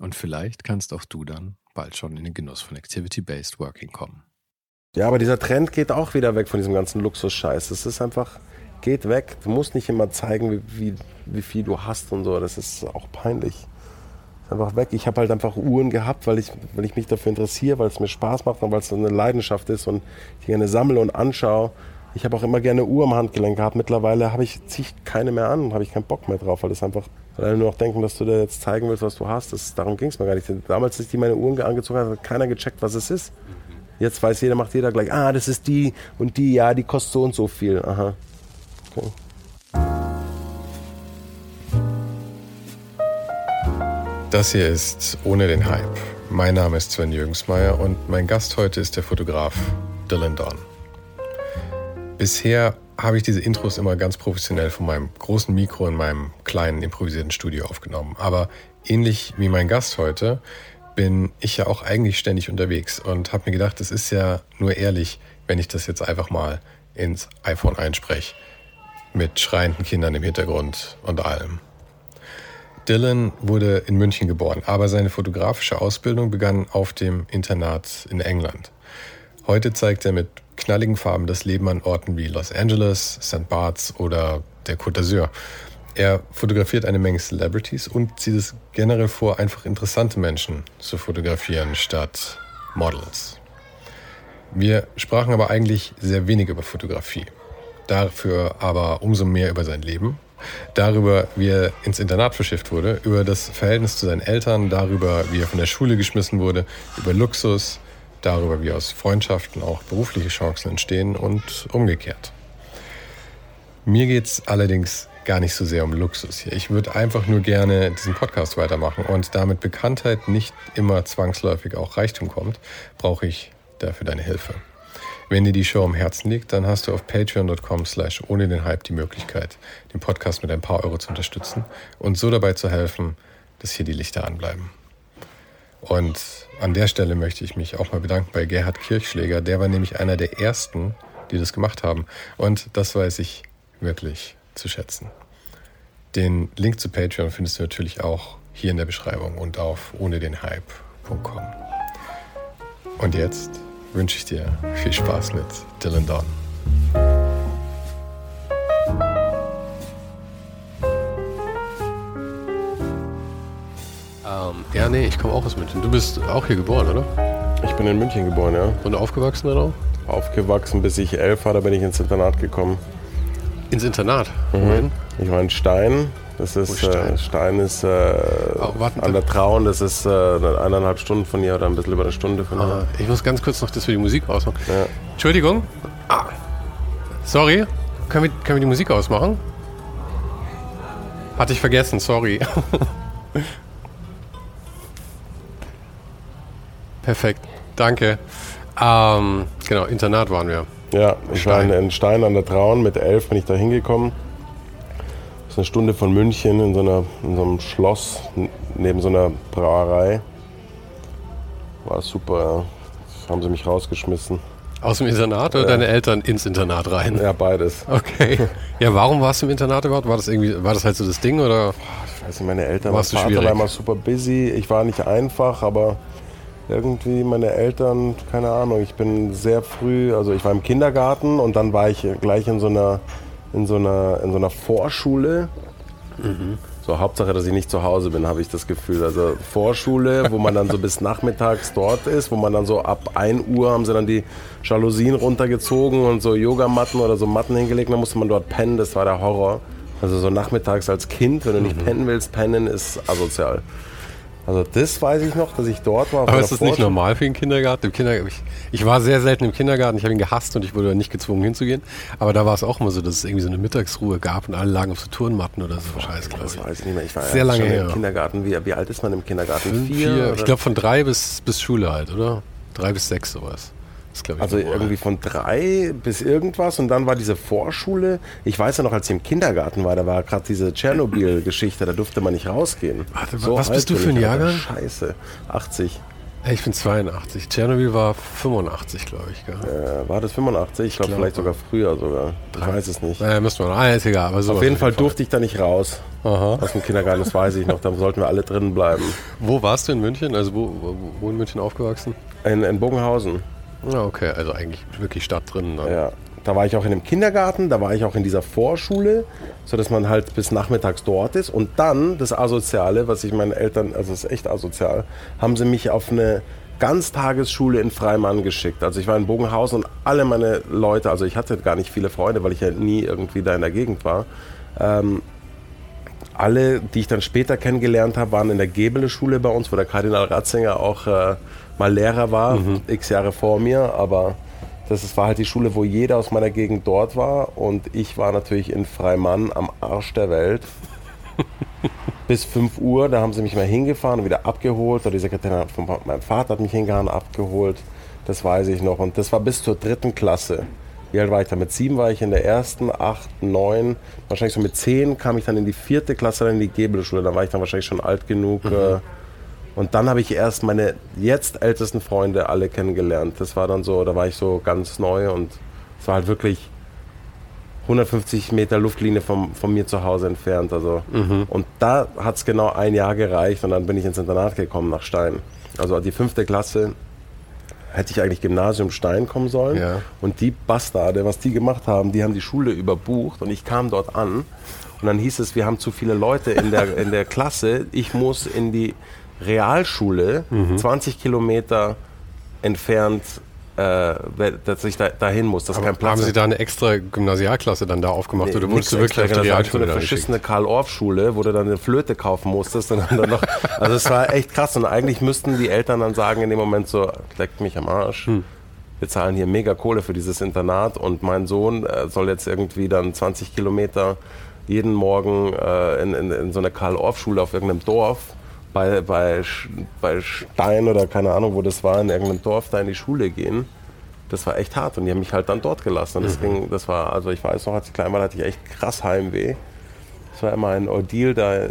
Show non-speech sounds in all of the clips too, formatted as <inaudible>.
Und vielleicht kannst auch du dann bald schon in den Genuss von Activity-Based Working kommen. Ja, aber dieser Trend geht auch wieder weg von diesem ganzen Luxus-Scheiß. Es ist einfach, geht weg. Du musst nicht immer zeigen, wie, wie, wie viel du hast und so. Das ist auch peinlich. Ist einfach weg. Ich habe halt einfach Uhren gehabt, weil ich, weil ich mich dafür interessiere, weil es mir Spaß macht und weil es eine Leidenschaft ist und ich gerne sammle und anschaue. Ich habe auch immer gerne Uhr am Handgelenk gehabt. Mittlerweile habe ich ziehe keine mehr an, habe ich keinen Bock mehr drauf, weil das einfach, weil alle nur noch denken, dass du dir jetzt zeigen willst, was du hast. Das, darum ging es mir gar nicht. Damals, als ich die meine Uhren angezogen habe, hat keiner gecheckt, was es ist. Jetzt weiß jeder, macht jeder gleich, ah, das ist die und die, ja, die kostet so und so viel. Aha. Okay. Das hier ist Ohne den Hype. Mein Name ist Sven Jürgensmeier und mein Gast heute ist der Fotograf Dylan Don. Bisher habe ich diese Intros immer ganz professionell von meinem großen Mikro in meinem kleinen improvisierten Studio aufgenommen. Aber ähnlich wie mein Gast heute bin ich ja auch eigentlich ständig unterwegs und habe mir gedacht, es ist ja nur ehrlich, wenn ich das jetzt einfach mal ins iPhone einspreche mit schreienden Kindern im Hintergrund und allem. Dylan wurde in München geboren, aber seine fotografische Ausbildung begann auf dem Internat in England. Heute zeigt er mit knalligen Farben das Leben an Orten wie Los Angeles, St. Barts oder der Côte d'Azur. Er fotografiert eine Menge Celebrities und zieht es generell vor, einfach interessante Menschen zu fotografieren statt Models. Wir sprachen aber eigentlich sehr wenig über Fotografie dafür aber umso mehr über sein Leben, darüber, wie er ins Internat verschifft wurde, über das Verhältnis zu seinen Eltern, darüber, wie er von der Schule geschmissen wurde, über Luxus, darüber, wie aus Freundschaften auch berufliche Chancen entstehen und umgekehrt. Mir geht es allerdings gar nicht so sehr um Luxus hier. Ich würde einfach nur gerne diesen Podcast weitermachen und damit Bekanntheit nicht immer zwangsläufig auch Reichtum kommt, brauche ich dafür deine Hilfe. Wenn dir die Show am Herzen liegt, dann hast du auf patreon.com slash ohne den Hype die Möglichkeit, den Podcast mit ein paar Euro zu unterstützen und so dabei zu helfen, dass hier die Lichter anbleiben. Und an der Stelle möchte ich mich auch mal bedanken bei Gerhard Kirchschläger. Der war nämlich einer der ersten, die das gemacht haben. Und das weiß ich wirklich zu schätzen. Den Link zu Patreon findest du natürlich auch hier in der Beschreibung und auf ohne den Hype.com. Und jetzt wünsche ich dir viel Spaß mit Dylan Don. Ähm, ja, nee, ich komme auch aus München. Du bist auch hier geboren, oder? Ich bin in München geboren, ja. Und aufgewachsen dann auch? Aufgewachsen, bis ich elf war, da bin ich ins Internat gekommen. Ins Internat? Mhm. Wohin? Ich war in Stein. Das ist Stein? Äh, Stein ist äh, oh, an der Traun, das ist äh, eineinhalb Stunden von hier oder ein bisschen über eine Stunde von hier. Ich muss ganz kurz noch das für die Musik ausmachen. Ja. Entschuldigung. Ah. Sorry. Können wir, können wir die Musik ausmachen? Hatte ich vergessen, sorry. <laughs> Perfekt, danke. Ähm, genau, Internat waren wir. Ja, ich war in Stein an der Traun. Mit elf bin ich da hingekommen eine Stunde von München in so, einer, in so einem Schloss neben so einer Brauerei. War super, ja. Das haben sie mich rausgeschmissen. Aus dem Internat oder ja. deine Eltern ins Internat rein? Ja, beides. Okay. <laughs> Ja, warum warst du im Internat überhaupt? War das irgendwie, war das halt so das Ding oder? Ich weiß nicht, meine Eltern, mein Vater war immer super busy. Ich war nicht einfach, aber irgendwie meine Eltern, keine Ahnung, ich bin sehr früh, also ich war im Kindergarten und dann war ich gleich in so einer in so einer, in so einer Vorschule. Mhm. So, Hauptsache, dass ich nicht zu Hause bin, habe ich das Gefühl. Also Vorschule, wo man dann so bis nachmittags dort ist, wo man dann so ab 1 Uhr haben sie dann die Jalousien runtergezogen und so Yogamatten oder so Matten hingelegt, dann musste man dort pennen, das war der Horror. Also so nachmittags als Kind, wenn du nicht mhm. pennen willst, pennen ist asozial. Also das weiß ich noch, dass ich dort war. Aber ist das nicht normal für den Kindergarten? Im Kindergarten ich, ich, war sehr selten im Kindergarten, ich habe ihn gehasst und ich wurde nicht gezwungen hinzugehen. Aber da war es auch immer so, dass es irgendwie so eine Mittagsruhe gab und alle lagen auf so Turnmatten oder so. Scheiße, glaube ich. Das weiß ich nicht mehr. Ich war sehr ja lange her. im Kindergarten. Wie, wie, alt ist man im Kindergarten? Fünf, vier? vier ich glaube von drei bis, bis Schule halt, oder? Drei bis sechs sowas. Ich, also irgendwie von drei bis irgendwas und dann war diese Vorschule. Ich weiß ja noch, als ich im Kindergarten war, da war gerade diese Tschernobyl-Geschichte, da durfte man nicht rausgehen. Warte, so was bist du für ein Jahrgang? Scheiße, 80. Ich bin 82. Tschernobyl war 85, glaube ich. Äh, war das 85? Ich glaube glaub, vielleicht sogar früher sogar. Ich weiß es nicht. Naja, müsste man. Ah, ist egal. Aber auf jeden Fall durfte ich da nicht raus. Aha. Aus dem Kindergarten, das weiß ich noch. Da sollten wir alle drinnen bleiben. Wo warst du in München? Also wo, wo in München aufgewachsen? In, in Bogenhausen. Okay, also eigentlich wirklich Stadt drin. Dann. Ja, da war ich auch in dem Kindergarten, da war ich auch in dieser Vorschule, sodass man halt bis nachmittags dort ist. Und dann das Asoziale, was ich meinen Eltern, also das ist echt asozial, haben sie mich auf eine Ganztagesschule in Freimann geschickt. Also ich war in Bogenhausen und alle meine Leute, also ich hatte gar nicht viele Freunde, weil ich ja nie irgendwie da in der Gegend war. Ähm, alle, die ich dann später kennengelernt habe, waren in der Gebele-Schule bei uns, wo der Kardinal Ratzinger auch äh, mal Lehrer war, mhm. x Jahre vor mir, aber das war halt die Schule, wo jeder aus meiner Gegend dort war und ich war natürlich in Freimann am Arsch der Welt. <laughs> Bis 5 Uhr, da haben sie mich mal hingefahren und wieder abgeholt. Oder die Sekretärin von meinem Vater hat mich hingefahren, abgeholt. Das weiß ich noch. Und das war bis zur dritten Klasse. Wie alt war ich da? Mit sieben war ich in der ersten, acht, neun, wahrscheinlich so mit zehn kam ich dann in die vierte Klasse, dann in die Gebelschule. Da war ich dann wahrscheinlich schon alt genug, mhm. äh, und dann habe ich erst meine jetzt ältesten Freunde alle kennengelernt. Das war dann so, da war ich so ganz neu und es war halt wirklich 150 Meter Luftlinie vom, von mir zu Hause entfernt. Also. Mhm. Und da hat es genau ein Jahr gereicht und dann bin ich ins Internat gekommen nach Stein. Also die fünfte Klasse hätte ich eigentlich Gymnasium Stein kommen sollen. Ja. Und die Bastarde, was die gemacht haben, die haben die Schule überbucht und ich kam dort an. Und dann hieß es, wir haben zu viele Leute in der, in der Klasse. Ich muss in die Realschule mhm. 20 Kilometer entfernt äh, dass ich da, dahin muss. Das ist kein Platz. Haben Sie da eine extra Gymnasialklasse dann da aufgemacht nee, oder wurdest du wirklich auf die Realschule so eine verschissene Karl-Orff-Schule, wo du dann eine Flöte kaufen musstest und dann noch, <laughs> also es war echt krass und eigentlich müssten die Eltern dann sagen in dem Moment so, leckt mich am Arsch. Hm. Wir zahlen hier mega Kohle für dieses Internat und mein Sohn äh, soll jetzt irgendwie dann 20 Kilometer jeden Morgen äh, in, in, in so eine Karl-Orff-Schule auf irgendeinem Dorf bei, bei, bei Stein oder keine Ahnung, wo das war, in irgendeinem Dorf da in die Schule gehen. Das war echt hart und die haben mich halt dann dort gelassen. Und das, mhm. ging, das war, also ich weiß noch, als ich klein war, hatte ich echt krass Heimweh. Das war immer ein Ordeal da äh,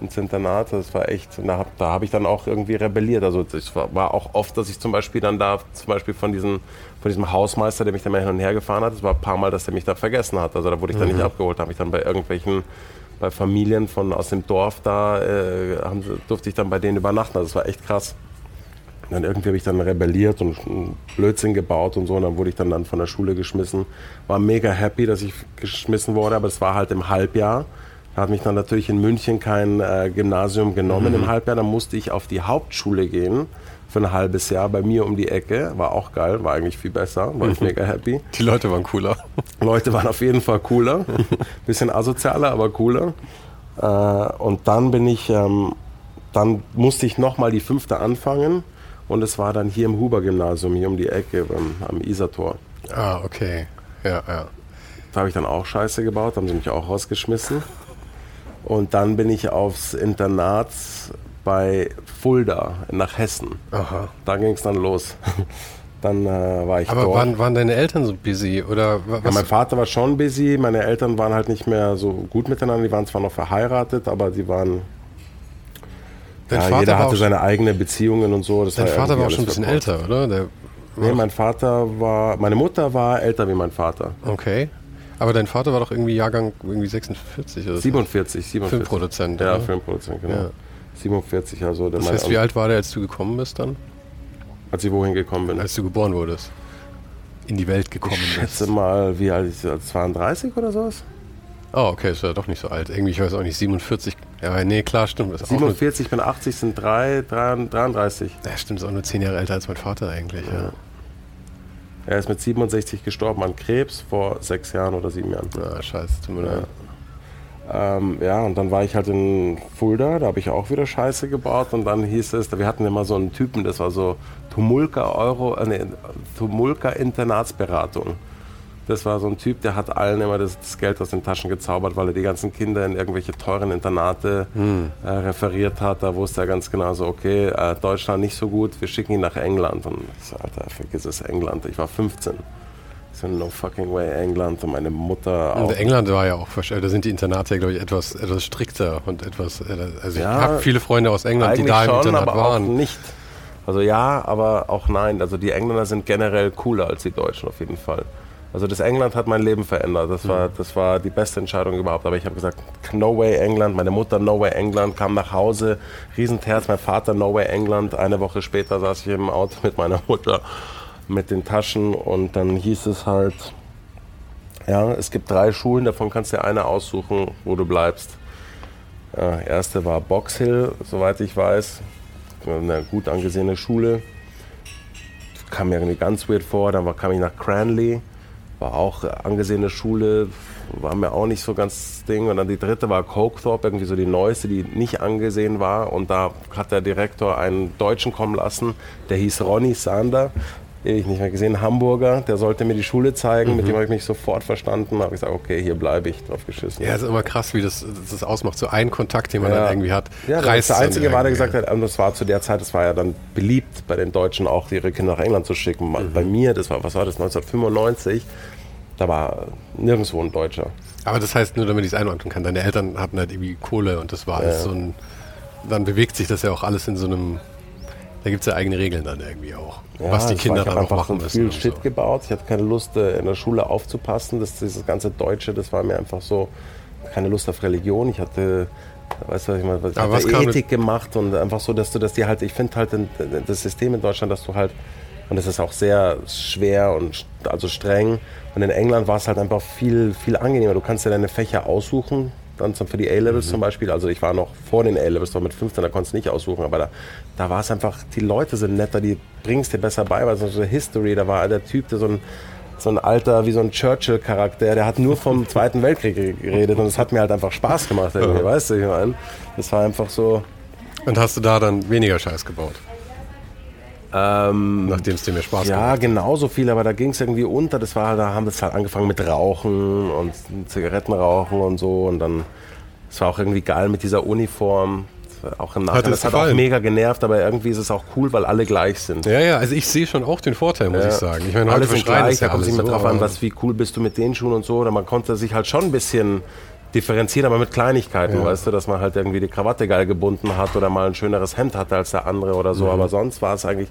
ins Internat. Das war echt, da habe hab ich dann auch irgendwie rebelliert. Also es war, war, auch oft, dass ich zum Beispiel dann da, zum Beispiel von, diesen, von diesem Hausmeister, der mich da mal hin und her gefahren hat, es war ein paar Mal, dass der mich da vergessen hat. Also da wurde ich dann mhm. nicht abgeholt, da habe ich dann bei irgendwelchen bei Familien von aus dem Dorf da äh, haben, durfte ich dann bei denen übernachten. Also das war echt krass. Und dann irgendwie habe ich dann rebelliert und Blödsinn gebaut und so. Und dann wurde ich dann, dann von der Schule geschmissen. War mega happy, dass ich geschmissen wurde, aber es war halt im Halbjahr. Da hat mich dann natürlich in München kein äh, Gymnasium genommen mhm. im Halbjahr. Dann musste ich auf die Hauptschule gehen für ein halbes Jahr bei mir um die Ecke. War auch geil, war eigentlich viel besser, war ich <laughs> mega happy. Die Leute waren cooler. Leute waren auf jeden Fall cooler. <laughs> Bisschen asozialer, aber cooler. Äh, und dann bin ich, ähm, dann musste ich nochmal die fünfte anfangen. Und es war dann hier im Huber-Gymnasium, hier um die Ecke beim, am Isartor. Ah, okay. Ja, ja. Da habe ich dann auch Scheiße gebaut, haben sie mich auch rausgeschmissen. Und dann bin ich aufs Internat bei Fulda nach Hessen. Aha. Da ging es dann los. <laughs> Dann äh, war ich Aber dort. Waren, waren deine Eltern so busy? Oder was? Ja, mein Vater war schon busy. Meine Eltern waren halt nicht mehr so gut miteinander. Die waren zwar noch verheiratet, aber die waren. Dein ja, jeder hatte seine eigenen Beziehungen und so. Dein Vater war auch schon ein bisschen älter, oder? Der nee, mein Vater war. Meine Mutter war älter wie mein Vater. Okay. Aber dein Vater war doch irgendwie Jahrgang irgendwie 46 oder 47, 47. Filmproduzent. Ja? Filmproduzent, genau. Ja. 47, also der Das heißt, wie alt war der, als du gekommen bist dann? Als ich wohin gekommen bin? Als du geboren wurdest. In die Welt gekommen bist. Ich schätze bist. mal, wie alt ist er? 32 oder sowas? Oh, okay, ist ja doch nicht so alt. Irgendwie, ich weiß auch nicht, 47. Ja, nee, klar, stimmt. Ist 47, ich bin 80, sind 3, 33. Ja, stimmt, ist auch nur 10 Jahre älter als mein Vater eigentlich, ja. ja. Er ist mit 67 gestorben an Krebs vor sechs Jahren oder sieben Jahren. Ah, scheiße, tut mir leid. Ja. Ähm, ja, und dann war ich halt in Fulda, da habe ich auch wieder Scheiße gebaut und dann hieß es, wir hatten immer so einen Typen, das war so Tumulka Euro, äh, nee, Tumulka Internatsberatung. Das war so ein Typ, der hat allen immer das, das, Geld aus den Taschen gezaubert, weil er die ganzen Kinder in irgendwelche teuren Internate hm. äh, referiert hat. Da wusste er ganz genau so, okay, äh, Deutschland nicht so gut, wir schicken ihn nach England. Und ich so, Alter, vergiss es, England. Ich war 15. So, no fucking way, England. Und meine Mutter auch. Und England war ja auch, da sind die Internate, glaube ich, etwas, etwas strikter und etwas, äh, also ja, ich habe viele Freunde aus England, die da im schon, Internat aber waren. Auch nicht. Also ja, aber auch nein. Also die Engländer sind generell cooler als die Deutschen auf jeden Fall. Also das England hat mein Leben verändert. Das war, mhm. das war die beste Entscheidung überhaupt. Aber ich habe gesagt, no way England. Meine Mutter, no way England, kam nach Hause, Riesenterz. Mein Vater, no way England. Eine Woche später saß ich im Auto mit meiner Mutter mit den Taschen und dann hieß es halt, ja, es gibt drei Schulen, davon kannst du dir eine aussuchen, wo du bleibst. Ja, erste war Box Hill, soweit ich weiß. Eine gut angesehene Schule. Kam mir irgendwie ganz weird vor. Dann kam ich nach Cranley war auch angesehene Schule, war mir auch nicht so ganz Ding. Und dann die dritte war Cokethorpe, irgendwie so die neueste, die nicht angesehen war. Und da hat der Direktor einen Deutschen kommen lassen, der hieß Ronny Sander. Ewig nicht mehr gesehen, Hamburger, der sollte mir die Schule zeigen, mhm. mit dem habe ich mich sofort verstanden. habe ich gesagt, okay, hier bleibe ich, drauf geschissen. Ja, es ist immer krass, wie das, das ausmacht. So ein Kontakt, den man ja. dann irgendwie hat. Ja, reißt der Einzige war, der gesagt hat, und das war zu der Zeit, das war ja dann beliebt bei den Deutschen auch, ihre Kinder nach England zu schicken. Mhm. Bei mir, das war, was war das, 1995, da war nirgendwo ein Deutscher. Aber das heißt, nur damit ich es einordnen kann, deine Eltern hatten halt irgendwie Kohle und das war alles ja. so ein. Dann bewegt sich das ja auch alles in so einem. Da gibt es ja eigene Regeln dann irgendwie auch. Ja, was die Kinder dann auch machen müssen. Ich viel Shit so. gebaut. Ich hatte keine Lust, äh, in der Schule aufzupassen. Das, dieses ganze Deutsche, das war mir einfach so. Keine Lust auf Religion. Ich hatte weißt du, was ich meine? Ich habe Ethik gemacht und einfach so, dass du das dir halt, ich finde halt das System in Deutschland, dass du halt, und es ist auch sehr schwer und also streng, und in England war es halt einfach viel, viel angenehmer. Du kannst dir deine Fächer aussuchen, dann für die A-Levels mhm. zum Beispiel. Also ich war noch vor den A-Levels, doch mit 15, da konntest du nicht aussuchen, aber da, da war es einfach, die Leute sind netter, die bringst dir besser bei, weil so eine History, da war der Typ, der so ein, so ein alter, wie so ein Churchill-Charakter, der hat nur vom <laughs> Zweiten Weltkrieg geredet und es hat mir halt einfach Spaß gemacht, irgendwie, weißt du, ich meine. Das war einfach so. Und hast du da dann weniger Scheiß gebaut? Ähm, Nachdem es dir mehr Spaß ja, gemacht Ja, genauso viel, aber da ging es irgendwie unter. Das war, da haben wir halt angefangen mit Rauchen und Zigaretten rauchen und so. Und dann, es war auch irgendwie geil mit dieser Uniform. Auch im Nachhinein. Das hat auch mega genervt, aber irgendwie ist es auch cool, weil alle gleich sind. Ja, ja, also ich sehe schon auch den Vorteil, muss ja. ich sagen. Ich meine, alle sind gleich, da kommt es nicht mehr drauf an, was, wie cool bist du mit den Schuhen und so. Oder man konnte sich halt schon ein bisschen differenzieren, aber mit Kleinigkeiten, ja. weißt du, dass man halt irgendwie die Krawatte geil gebunden hat oder mal ein schöneres Hemd hatte als der andere oder so. Mhm. Aber sonst war es eigentlich,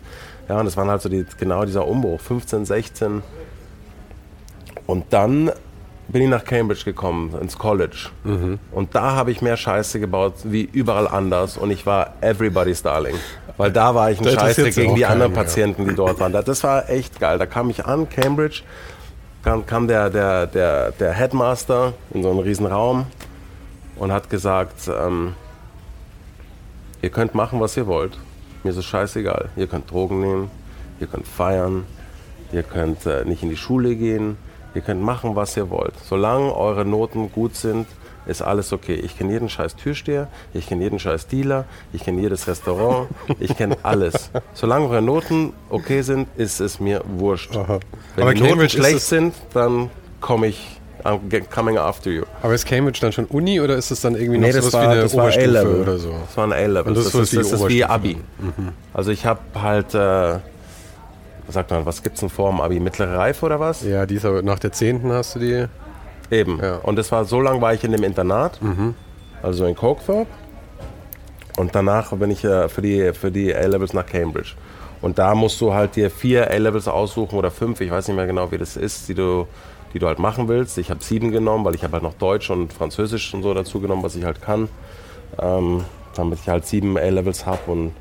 ja, und es waren halt so die, genau dieser Umbruch, 15, 16. Und dann bin ich nach Cambridge gekommen, ins College. Mhm. Und da habe ich mehr Scheiße gebaut wie überall anders. Und ich war everybody's darling. Weil da war ich ein Scheiße gegen die anderen Patienten, die dort waren. Das war echt geil. Da kam ich an, Cambridge, kam, kam der, der, der, der Headmaster in so einen riesen Raum und hat gesagt, ähm, ihr könnt machen, was ihr wollt. Mir ist es scheißegal. Ihr könnt Drogen nehmen, ihr könnt feiern, ihr könnt äh, nicht in die Schule gehen, ihr könnt machen, was ihr wollt. Solange eure Noten gut sind, ist alles okay. Ich kenne jeden scheiß Türsteher, ich kenne jeden scheiß Dealer, ich kenne jedes Restaurant, ich kenne alles. <laughs> Solange eure Noten okay sind, ist es mir wurscht. Aha. Wenn Aber die Cambridge Noten schlecht sind, dann komme ich I'm coming after you. Aber ist Cambridge dann schon Uni oder ist es dann irgendwie noch nee, sowas war, wie eine das Oberstufe war oder so? Das war ein A-Level. Das, das, ist, das ist wie Abi. Mhm. Also ich habe halt, äh, was sagt man, was gibt's denn vor dem Abi? Mittlere Reife oder was? Ja, die ist aber nach der 10. hast du die. Eben. Ja. Und das war so lange war ich in dem Internat, mhm. also in Cokethorpe. Und danach bin ich äh, für die, für die A-Levels nach Cambridge. Und da musst du halt dir vier A-Levels aussuchen oder fünf, ich weiß nicht mehr genau, wie das ist, die du, die du halt machen willst. Ich habe sieben genommen, weil ich habe halt noch Deutsch und Französisch und so dazu genommen, was ich halt kann. Ähm, damit ich halt sieben A-Levels habe und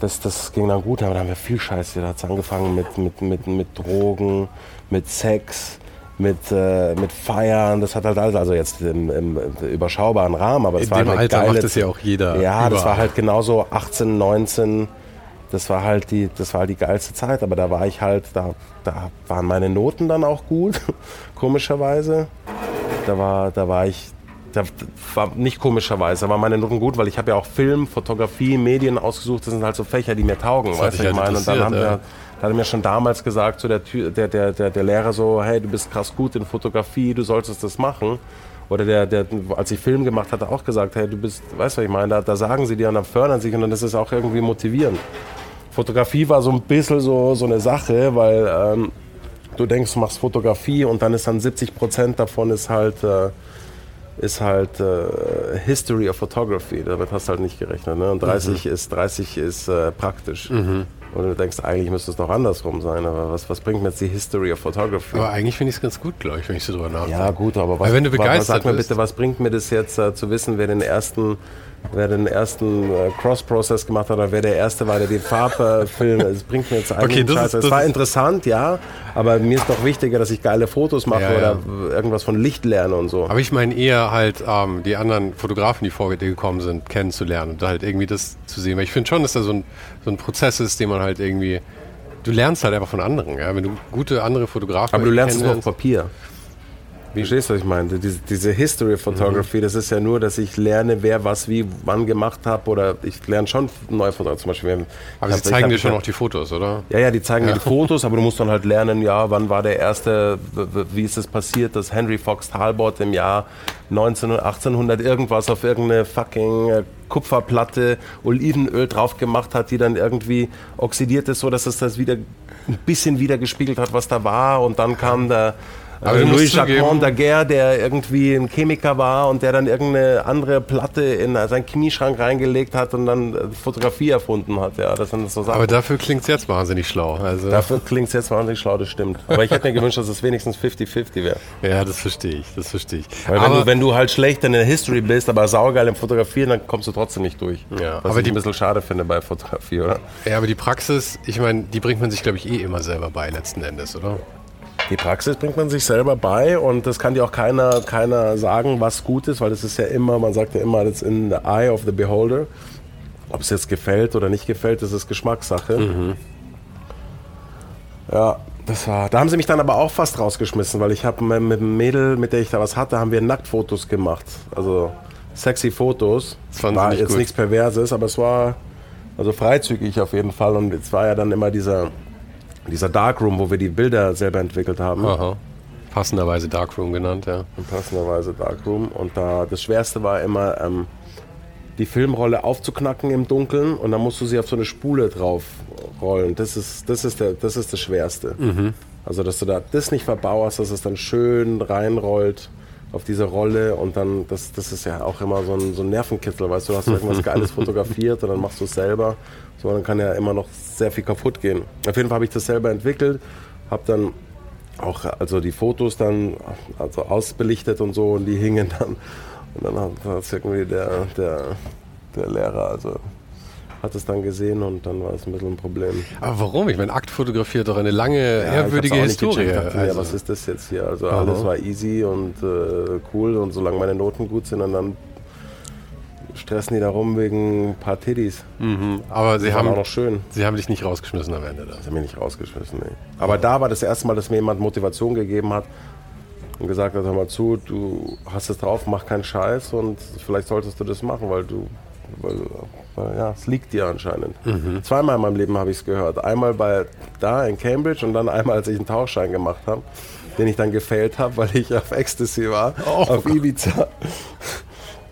das, das ging dann gut, aber da haben wir viel Scheiße. Da hat es angefangen mit, mit, mit, mit Drogen, mit Sex, mit, äh, mit Feiern, das hat halt alles, also jetzt im, im überschaubaren Rahmen, aber das In war dem halt Alter geile, macht das ja auch jeder. Ja, überall. das war halt genauso 18, 19, das war halt die, das war halt die geilste Zeit, aber da war ich halt, da, da waren meine Noten dann auch gut, <laughs> komischerweise. Da war, da war ich, da war nicht komischerweise, da waren meine Noten gut, weil ich habe ja auch Film, Fotografie, Medien ausgesucht, das sind halt so Fächer, die mir taugen, weißt du, ich meine. Und dann haben ja. wir da hat er mir schon damals gesagt, so der, der, der, der, der Lehrer so, hey, du bist krass gut in Fotografie, du solltest das machen. Oder der, der, als ich Film gemacht hatte, auch gesagt, hey, du bist, weißt du, was ich meine, da, da sagen sie dir und dann fördern sich und dann ist es auch irgendwie motivierend. Fotografie war so ein bisschen so, so eine Sache, weil ähm, du denkst, du machst Fotografie und dann ist dann 70 Prozent davon ist halt, äh, ist halt äh, History of Photography. Damit hast du halt nicht gerechnet. Ne? Und 30 mhm. ist, 30 ist äh, praktisch. Mhm. Und du denkst, eigentlich müsste es doch andersrum sein, aber was, was bringt mir jetzt die History of Photography? Aber eigentlich finde ich es ganz gut, glaube ich, wenn ich so drüber nachdenke. Ja, gut, aber was, wenn du begeistert sag mir bitte, was bringt mir das jetzt äh, zu wissen, wer den ersten wer den ersten äh, Cross-Process gemacht hat oder wer der Erste war, der den Farbfilm, <laughs> äh, das bringt mir jetzt eigentlich okay, Scheiße. Es war interessant, ja, aber mir ist doch wichtiger, dass ich geile Fotos mache ja, oder ja. irgendwas von Licht lerne und so. Aber ich meine eher halt ähm, die anderen Fotografen, die vor dir gekommen sind, kennenzulernen und halt irgendwie das zu sehen. Weil ich finde schon, dass da so ein, so ein Prozess ist, den man halt irgendwie du lernst halt einfach von anderen, ja? wenn du gute andere Fotografen Aber du lernst es nur auf Papier. Wie Verstehst du, was ich meine? Diese, diese History Photography, mhm. das ist ja nur, dass ich lerne, wer was wie wann gemacht hat oder ich lerne schon neue Fotos. Zum Beispiel, aber sie zeigen dir schon noch die Fotos, oder? Ja, ja, die zeigen ja. dir die Fotos, aber du musst dann halt lernen, ja, wann war der erste, wie ist es passiert, dass Henry Fox Talbot im Jahr 1900, 1800 irgendwas auf irgendeine fucking äh, Kupferplatte Olivenöl drauf gemacht hat, die dann irgendwie oxidiert ist, so dass es das wieder ein bisschen wieder gespiegelt hat, was da war und dann kam der aber also Louis Jacques Daguerre, der irgendwie ein Chemiker war und der dann irgendeine andere Platte in seinen Knieschrank reingelegt hat und dann Fotografie erfunden hat. Ja, das sind so Sachen. Aber dafür klingt es jetzt wahnsinnig schlau. Also dafür klingt es jetzt wahnsinnig schlau, das stimmt. Aber ich hätte mir gewünscht, dass es wenigstens 50-50 wäre. Ja, das verstehe ich, das verstehe ich. Weil wenn du, wenn du halt schlecht in der History bist, aber saugeil im Fotografieren, dann kommst du trotzdem nicht durch. Ja, was aber ich die, ein bisschen schade finde bei Fotografie, oder? Ja, aber die Praxis, ich meine, die bringt man sich, glaube ich, eh immer selber bei letzten Endes, oder? Die Praxis bringt man sich selber bei und das kann dir auch keiner, keiner sagen, was gut ist, weil das ist ja immer, man sagt ja immer, das in the eye of the beholder. Ob es jetzt gefällt oder nicht gefällt, das ist Geschmackssache. Mhm. Ja, das war, da haben sie mich dann aber auch fast rausgeschmissen, weil ich habe mit dem Mädel, mit der ich da was hatte, haben wir Nacktfotos gemacht. Also sexy Fotos. Das war jetzt gut. nichts Perverses, aber es war also freizügig auf jeden Fall. Und es war ja dann immer dieser dieser Darkroom, wo wir die Bilder selber entwickelt haben. Aha. Passenderweise Darkroom genannt, ja. Passenderweise Darkroom. Und da das Schwerste war immer, ähm, die Filmrolle aufzuknacken im Dunkeln und dann musst du sie auf so eine Spule drauf rollen. Das ist, das ist, der, das, ist das Schwerste. Mhm. Also, dass du da das nicht verbauerst, dass es dann schön reinrollt auf diese Rolle und dann, das, das ist ja auch immer so ein, so ein Nervenkitzel, weißt du, du hast irgendwas Geiles <laughs> fotografiert und dann machst du es selber. So, dann kann ja immer noch sehr viel kaputt gehen. Auf jeden Fall habe ich das selber entwickelt, habe dann auch also die Fotos dann also ausbelichtet und so und die hingen dann und dann hat es irgendwie der, der, der Lehrer, also hat es dann gesehen und dann war es ein bisschen ein Problem. Aber warum? Ich meine, Akt fotografiert doch eine lange, ja, ehrwürdige Historie. Dachte, also. ja, was ist das jetzt hier? Also Aha. alles war easy und äh, cool und solange meine Noten gut sind und dann stressen die da rum wegen ein paar Tiddies. Mhm. Aber sie haben auch noch schön. Sie haben dich nicht rausgeschmissen am Ende. Sie haben mich nicht rausgeschmissen, nee. Aber da war das erste Mal, dass mir jemand Motivation gegeben hat und gesagt hat, hör mal zu, du hast es drauf, mach keinen Scheiß und vielleicht solltest du das machen, weil du weil, weil ja, es liegt dir anscheinend. Mhm. Zweimal in meinem Leben habe ich es gehört. Einmal bei da in Cambridge und dann einmal, als ich einen Tauchschein gemacht habe, den ich dann gefailt habe, weil ich auf Ecstasy war, oh, auf Ibiza.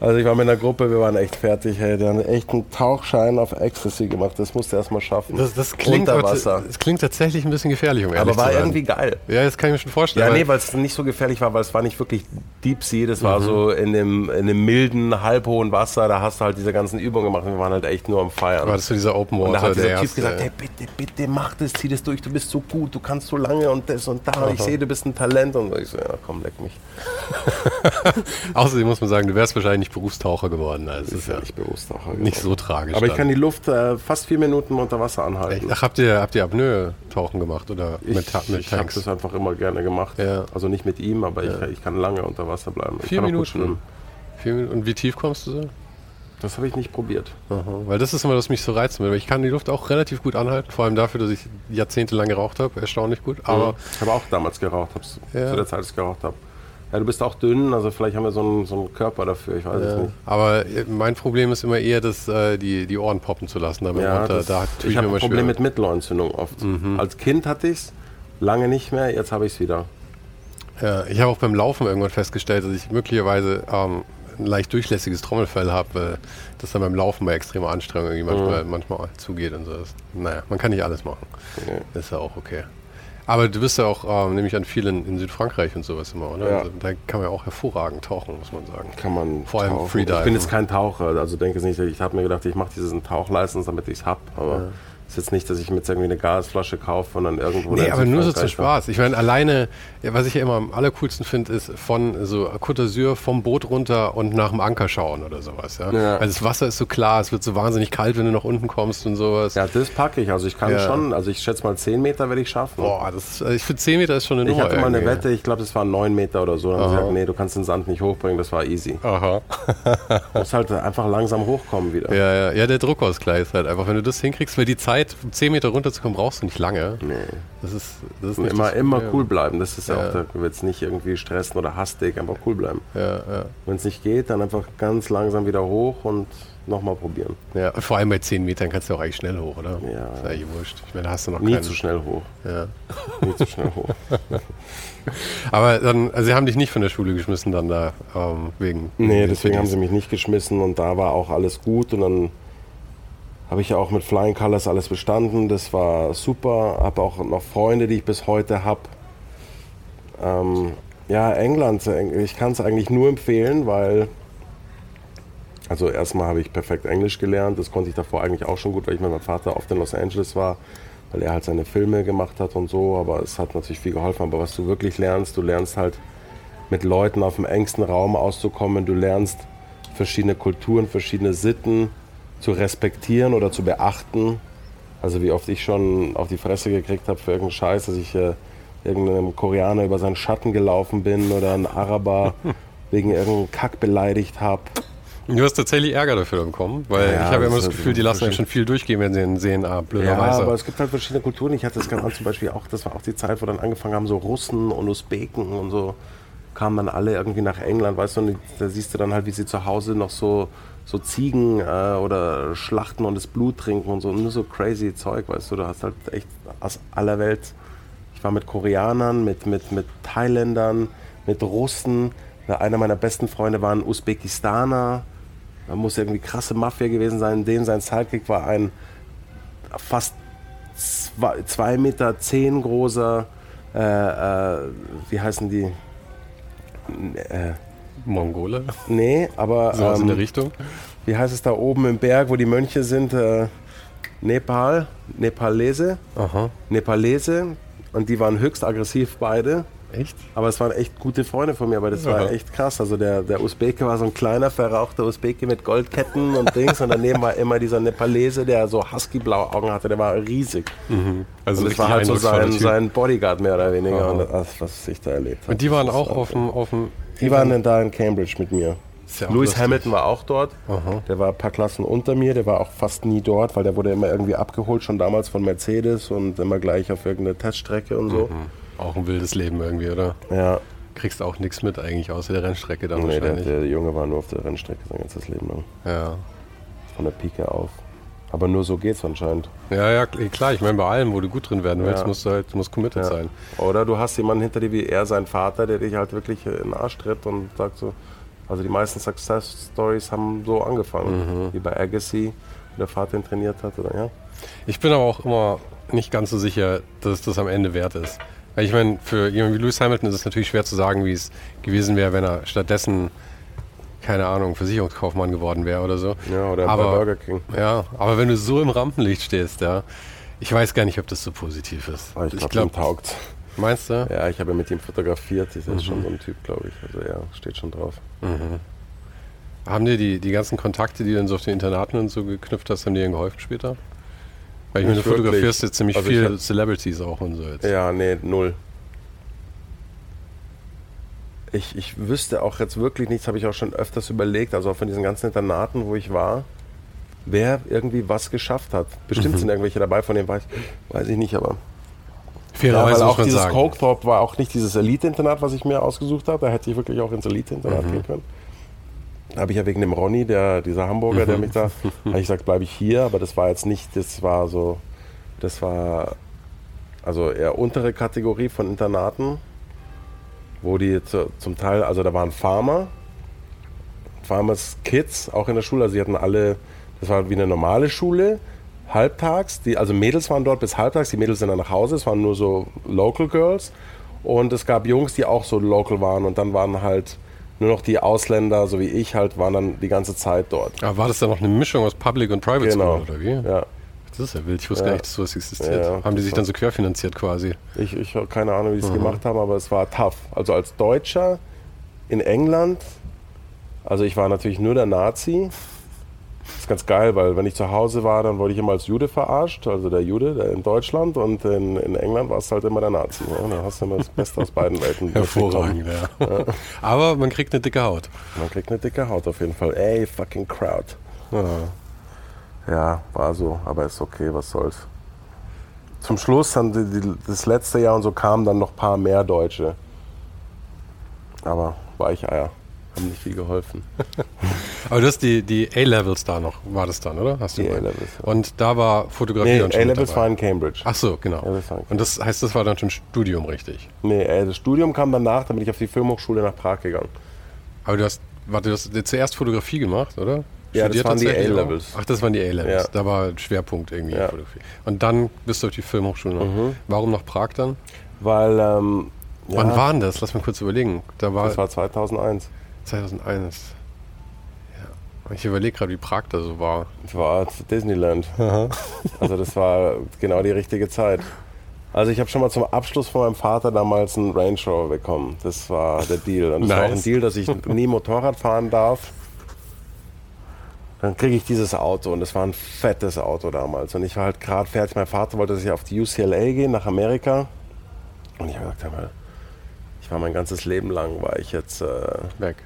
Also ich war mit einer Gruppe, wir waren echt fertig. Hey, die haben echt einen Tauchschein auf Ecstasy gemacht. Das musste erst mal schaffen. Das, das klingt Unter Wasser. Das klingt tatsächlich ein bisschen gefährlich, um Aber war irgendwie geil. Ja, das kann ich mir schon vorstellen. Ja, nee, weil es nicht so gefährlich war, weil es war nicht wirklich Deep Sea. Das war mhm. so in dem, in dem milden, halbhohen Wasser. Da hast du halt diese ganzen Übungen gemacht. Wir waren halt echt nur am Feiern. War das so dieser Open Water? Und da hat dieser Typ gesagt, hey, bitte, bitte, mach das, zieh das durch. Du bist so gut, du kannst so lange und das und da. Aha. Ich sehe, du bist ein Talent. Und ich so, ja, komm, leck mich. <laughs> Außerdem muss man sagen, du wärst wahrscheinlich nicht Berufstaucher geworden. Also ist ja nicht Berufstaucher geworden. Nicht so tragisch. Aber dann. ich kann die Luft äh, fast vier Minuten unter Wasser anhalten. Ach, habt ihr, habt ihr Apnoe-Tauchen gemacht oder ich, mit, mit Ich habe das einfach immer gerne gemacht. Ja. Also nicht mit ihm, aber ja. ich, ich, kann lange unter Wasser bleiben. Vier Minuten. vier Minuten. Und wie tief kommst du so? Das habe ich nicht probiert. Aha, weil das ist immer, was mich so reizt. Weil ich kann die Luft auch relativ gut anhalten, vor allem dafür, dass ich jahrzehntelang geraucht habe. Erstaunlich gut. Aber ja, ich habe auch damals geraucht, ja. zu der Zeit, als ich geraucht habe. Ja, du bist auch dünn, also vielleicht haben wir so einen, so einen Körper dafür, ich weiß ja, es nicht. Aber äh, mein Problem ist immer eher, das, äh, die, die Ohren poppen zu lassen. Aber ja, da, da ich habe ein Problem mit Mittelohrentzündung oft. Mhm. Als Kind hatte ich es, lange nicht mehr, jetzt habe ich es wieder. Ja, ich habe auch beim Laufen irgendwann festgestellt, dass ich möglicherweise ähm, ein leicht durchlässiges Trommelfell habe, weil das dann beim Laufen bei extremer Anstrengung irgendwie manchmal, mhm. manchmal zugeht und so. naja, man kann nicht alles machen. Okay. ist ja auch okay. Aber du bist ja auch, ähm, nämlich an vielen in Südfrankreich und sowas immer, oder? Ja. Also, da kann man ja auch hervorragend tauchen, muss man sagen. Kann man Vor allem Freedive. Ich bin jetzt kein Taucher, also denke es nicht, ich habe mir gedacht, ich mache diesen Tauchleistens, damit ich es habe, aber... Ja ist jetzt nicht, dass ich mir jetzt irgendwie eine Gasflasche kaufe und dann irgendwo. Nee, aber nur so zu Spaß. Ich meine, alleine, was ich ja immer am allercoolsten finde, ist von so Côte d'Azur vom Boot runter und nach dem Anker schauen oder sowas. Ja? ja? Also das Wasser ist so klar, es wird so wahnsinnig kalt, wenn du nach unten kommst und sowas. Ja, das packe ich. Also ich kann ja. schon, also ich schätze mal 10 Meter werde ich schaffen. Boah, das, also ich finde 10 Meter ist schon eine Nummer. Ich hatte mal eine Wette, ich glaube, das waren 9 Meter oder so. Dann haben gesagt, nee, du kannst den Sand nicht hochbringen, das war easy. Aha. <laughs> du musst halt einfach langsam hochkommen wieder. Ja, ja, ja, der Druckausgleich ist halt einfach, wenn du das hinkriegst, weil die Zeit 10 Meter runter runterzukommen, brauchst du nicht lange. Nee. Das ist, das ist nicht immer, immer cool bleiben. Das ist ja, ja auch, da wird es nicht irgendwie stressen oder hastig, einfach cool bleiben. Ja, ja. Wenn es nicht geht, dann einfach ganz langsam wieder hoch und nochmal probieren. Ja, vor allem bei 10 Metern kannst du auch eigentlich schnell hoch, oder? Ja. Das ist eigentlich wurscht. Ich meine, da hast du noch Nie keinen... zu schnell hoch. Ja. <laughs> Nie zu schnell hoch. <laughs> Aber dann, also sie haben dich nicht von der Schule geschmissen dann da, ähm, wegen... Nee, deswegen haben sie mich nicht geschmissen und da war auch alles gut und dann habe ich ja auch mit Flying Colors alles bestanden. Das war super. Habe auch noch Freunde, die ich bis heute habe. Ähm, ja, England, ich kann es eigentlich nur empfehlen, weil. Also erstmal habe ich perfekt Englisch gelernt. Das konnte ich davor eigentlich auch schon gut, weil ich mit meinem Vater oft in Los Angeles war, weil er halt seine Filme gemacht hat und so. Aber es hat natürlich viel geholfen. Aber was du wirklich lernst, du lernst halt mit Leuten auf dem engsten Raum auszukommen. Du lernst verschiedene Kulturen, verschiedene Sitten zu respektieren oder zu beachten. Also wie oft ich schon auf die Fresse gekriegt habe für irgendeinen Scheiß, dass ich äh, irgendeinem Koreaner über seinen Schatten gelaufen bin oder einen Araber <laughs> wegen irgendeinem Kack beleidigt habe. Du hast tatsächlich Ärger dafür bekommen, weil ja, ich habe immer das Gefühl, die lassen ja schon viel durchgehen, wenn sie sehen, ah, blöderweise. Ja, aber es gibt halt verschiedene Kulturen. Ich hatte das ganz zum Beispiel auch, das war auch die Zeit, wo dann angefangen haben, so Russen und Usbeken und so kamen dann alle irgendwie nach England, weißt du, und da siehst du dann halt, wie sie zu Hause noch so so Ziegen äh, oder schlachten und das Blut trinken und so. Nur so crazy Zeug, weißt du. Du hast halt echt aus aller Welt. Ich war mit Koreanern, mit, mit, mit Thailändern, mit Russen. Einer meiner besten Freunde war ein Usbekistaner. Da muss irgendwie krasse Mafia gewesen sein. Den sein Sidekick war ein fast zwei, zwei Meter zehn großer, äh, äh, wie heißen die? Äh, Mongole? Nee, aber. So ähm, in der ähm, Richtung? Wie heißt es da oben im Berg, wo die Mönche sind? Äh, Nepal, Nepalese. Aha. Nepalese. Und die waren höchst aggressiv beide. Echt? Aber es waren echt gute Freunde von mir, aber das Aha. war echt krass. Also der, der Usbeke war so ein kleiner, verrauchter Usbeke mit Goldketten und Dings. und daneben war immer dieser Nepalese, der so husky-blaue Augen hatte, der war riesig. Mhm. Also und das war halt so sein, sein Bodyguard mehr oder weniger. Und das, was ich da erlebt habe. Und die waren auch auf dem, auf dem die waren dann da in Cambridge mit mir. Ja Lewis lustig. Hamilton war auch dort. Aha. Der war ein paar Klassen unter mir. Der war auch fast nie dort, weil der wurde immer irgendwie abgeholt, schon damals von Mercedes und immer gleich auf irgendeine Teststrecke und so. Mhm. Auch ein wildes Leben irgendwie, oder? Ja. Kriegst auch nichts mit eigentlich, außer der Rennstrecke dann nee, wahrscheinlich. Der, der Junge war nur auf der Rennstrecke sein ganzes Leben lang. Ja. Von der Pike auf. Aber nur so geht's anscheinend. Ja, ja, klar. Ich meine, bei allem, wo du gut drin werden willst, ja. musst du halt musst committed ja. sein. Oder du hast jemanden hinter dir wie er, sein Vater, der dich halt wirklich in den Arsch tritt und sagt so, also die meisten Success Stories haben so angefangen, mhm. wie bei Agassi, wie der Vater ihn trainiert hat, oder ja. Ich bin aber auch immer nicht ganz so sicher, dass das am Ende wert ist. Weil ich meine, für jemanden wie Lewis Hamilton ist es natürlich schwer zu sagen, wie es gewesen wäre, wenn er stattdessen keine Ahnung, Versicherungskaufmann geworden wäre oder so. Ja, oder aber, Burger King. Ja, aber wenn du so im Rampenlicht stehst, ja, ich weiß gar nicht, ob das so positiv ist. Aber ich glaube, glaub, taugt. Meinst du? Ja, ich habe mit ihm fotografiert. Das ist mhm. schon so ein Typ, glaube ich. Also ja, steht schon drauf. Mhm. Haben dir die, die ganzen Kontakte, die du dann so auf den Internaten und so geknüpft hast, haben dir geholfen später? Weil ich meine, du fotografierst jetzt ziemlich also viel Celebrities auch und so jetzt. Ja, nee, null. Ich, ich wüsste auch jetzt wirklich nichts, habe ich auch schon öfters überlegt, also auch von diesen ganzen Internaten, wo ich war, wer irgendwie was geschafft hat. Bestimmt mhm. sind irgendwelche dabei, von denen weiß, weiß ich nicht, aber. Fairerweise ja, auch dieses sagen. Cokethorpe war auch nicht dieses Elite-Internat, was ich mir ausgesucht habe. Da hätte ich wirklich auch ins Elite-Internat mhm. gehen können. Da habe ich ja wegen dem Ronny, der, dieser Hamburger, der mhm. mich da, <laughs> habe ich gesagt, bleibe ich hier, aber das war jetzt nicht, das war so, das war also eher untere Kategorie von Internaten wo die zu, zum Teil, also da waren Farmer, Farmers Kids auch in der Schule, also sie hatten alle, das war wie eine normale Schule, halbtags, die, also Mädels waren dort bis halbtags, die Mädels sind dann nach Hause, es waren nur so Local Girls und es gab Jungs, die auch so local waren und dann waren halt nur noch die Ausländer, so wie ich halt, waren dann die ganze Zeit dort. Aber war das dann noch eine Mischung aus Public und Private genau. School oder wie? Ja. Das ist ja wild. Ich wusste ja. gar nicht, dass sowas existiert. Ja, haben die sich dann so querfinanziert quasi? Ich, ich habe keine Ahnung, wie sie es mhm. gemacht haben, aber es war tough. Also als Deutscher in England, also ich war natürlich nur der Nazi. Das ist ganz geil, weil wenn ich zu Hause war, dann wurde ich immer als Jude verarscht, also der Jude der in Deutschland und in, in England war es halt immer der Nazi. Ja, da hast du immer das Beste aus beiden Welten. <laughs> Hervorragend, ja. ja. Aber man kriegt eine dicke Haut. Man kriegt eine dicke Haut auf jeden Fall. Ey, fucking Crowd. Ja. Ja, war so, aber ist okay, was soll's. Zum Schluss, dann die, die, das letzte Jahr und so kamen dann noch ein paar mehr Deutsche. Aber Weicheier. Haben nicht viel geholfen. <laughs> aber du hast die, die A-Levels da noch, war das dann, oder? Hast du die A-Levels. Ja. Und da war Fotografie nee, und A-Levels war in Cambridge. Ach so, genau. Und das heißt, das war dann schon Studium, richtig? Nee, das Studium kam danach, dann bin ich auf die Filmhochschule nach Prag gegangen. Aber du hast, warte, du hast zuerst Fotografie gemacht, oder? Ja, das waren die A-Levels. Ach, das waren die A-Levels. Ja. Da war Schwerpunkt irgendwie ja. Fotografie. Und dann bist du auf die Filmhochschule. Mhm. Warum nach Prag dann? Weil. Ähm, Wann war denn das? Lass mal kurz überlegen. Da war das war 2001. 2001. Ja. Ich überlege gerade, wie Prag da so war. Ich war Disneyland. also das war genau die richtige Zeit. Also ich habe schon mal zum Abschluss von meinem Vater damals einen Range Rover bekommen. Das war der Deal. Und das nice. war auch ein Deal, dass ich nie Motorrad fahren darf dann kriege ich dieses Auto und das war ein fettes Auto damals. Und ich war halt gerade fertig. Mein Vater wollte, dass ich auf die UCLA gehe, nach Amerika. Und ich habe gesagt, mal, ich war mein ganzes Leben lang, war ich jetzt äh, weg.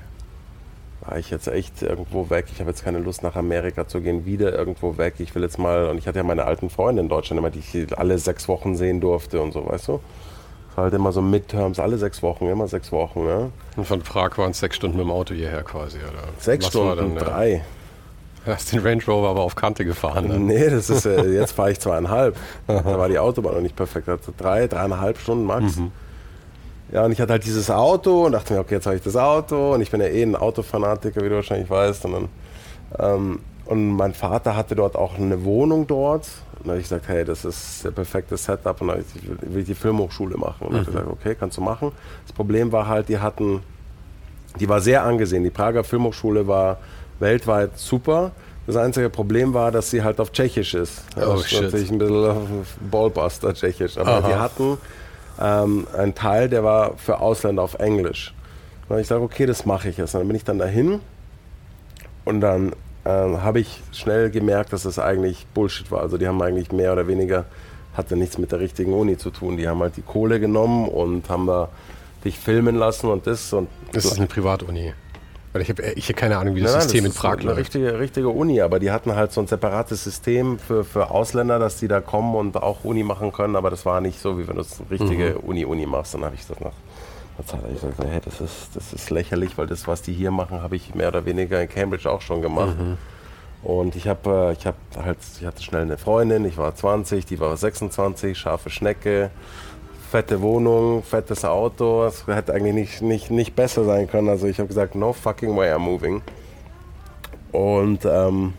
War ich jetzt echt irgendwo weg. Ich habe jetzt keine Lust, nach Amerika zu gehen, wieder irgendwo weg. Ich will jetzt mal, und ich hatte ja meine alten Freunde in Deutschland immer, die ich alle sechs Wochen sehen durfte und so, weißt du? Halt immer so Midterms, alle sechs Wochen, immer sechs Wochen, ja. Und von Prag waren es sechs Stunden mit dem Auto hierher quasi, oder? Sechs Was Stunden, dann, drei. <laughs> Hast den Range Rover aber auf Kante gefahren. Dann. Nee, das ist, äh, jetzt fahre ich zweieinhalb. <laughs> da war die Autobahn noch nicht perfekt. Also drei, dreieinhalb Stunden max. Mhm. Ja, und ich hatte halt dieses Auto und dachte mir, okay, jetzt habe ich das Auto und ich bin ja eh ein Autofanatiker, wie du wahrscheinlich weißt. Und, dann, ähm, und mein Vater hatte dort auch eine Wohnung dort. Und da habe ich gesagt, hey, das ist der perfekte Setup und dann will ich die Filmhochschule machen. Und mhm. habe ich gesagt, okay, kannst du machen. Das Problem war halt, die hatten, die war sehr angesehen. Die Prager Filmhochschule war weltweit super. Das einzige Problem war, dass sie halt auf Tschechisch ist. Oh, das ist natürlich ein bisschen Ballbuster Tschechisch. Aber Aha. die hatten ähm, einen Teil, der war für Ausländer auf Englisch. Und ich sage, okay, das mache ich jetzt. Und dann bin ich dann dahin und dann ähm, habe ich schnell gemerkt, dass das eigentlich Bullshit war. Also die haben eigentlich mehr oder weniger, hatte nichts mit der richtigen Uni zu tun. Die haben halt die Kohle genommen und haben da dich filmen lassen und das. Und das ist eine Privatuni. Weil ich habe ich hab keine Ahnung, wie das nein, System das in Prag läuft. Eine richtige, richtige Uni, aber die hatten halt so ein separates System für, für Ausländer, dass die da kommen und auch Uni machen können, aber das war nicht so, wie wenn du es richtige mhm. Uni-Uni machst. Dann habe ich das nach einer Zeit ich gesagt, hey, das ist, das ist lächerlich, weil das, was die hier machen, habe ich mehr oder weniger in Cambridge auch schon gemacht. Mhm. Und ich habe äh, ich hab halt, ich hatte schnell eine Freundin, ich war 20, die war 26, scharfe Schnecke fette Wohnung, fettes Auto. Es hätte eigentlich nicht, nicht, nicht besser sein können. Also ich habe gesagt, no fucking way I'm moving. Und ähm,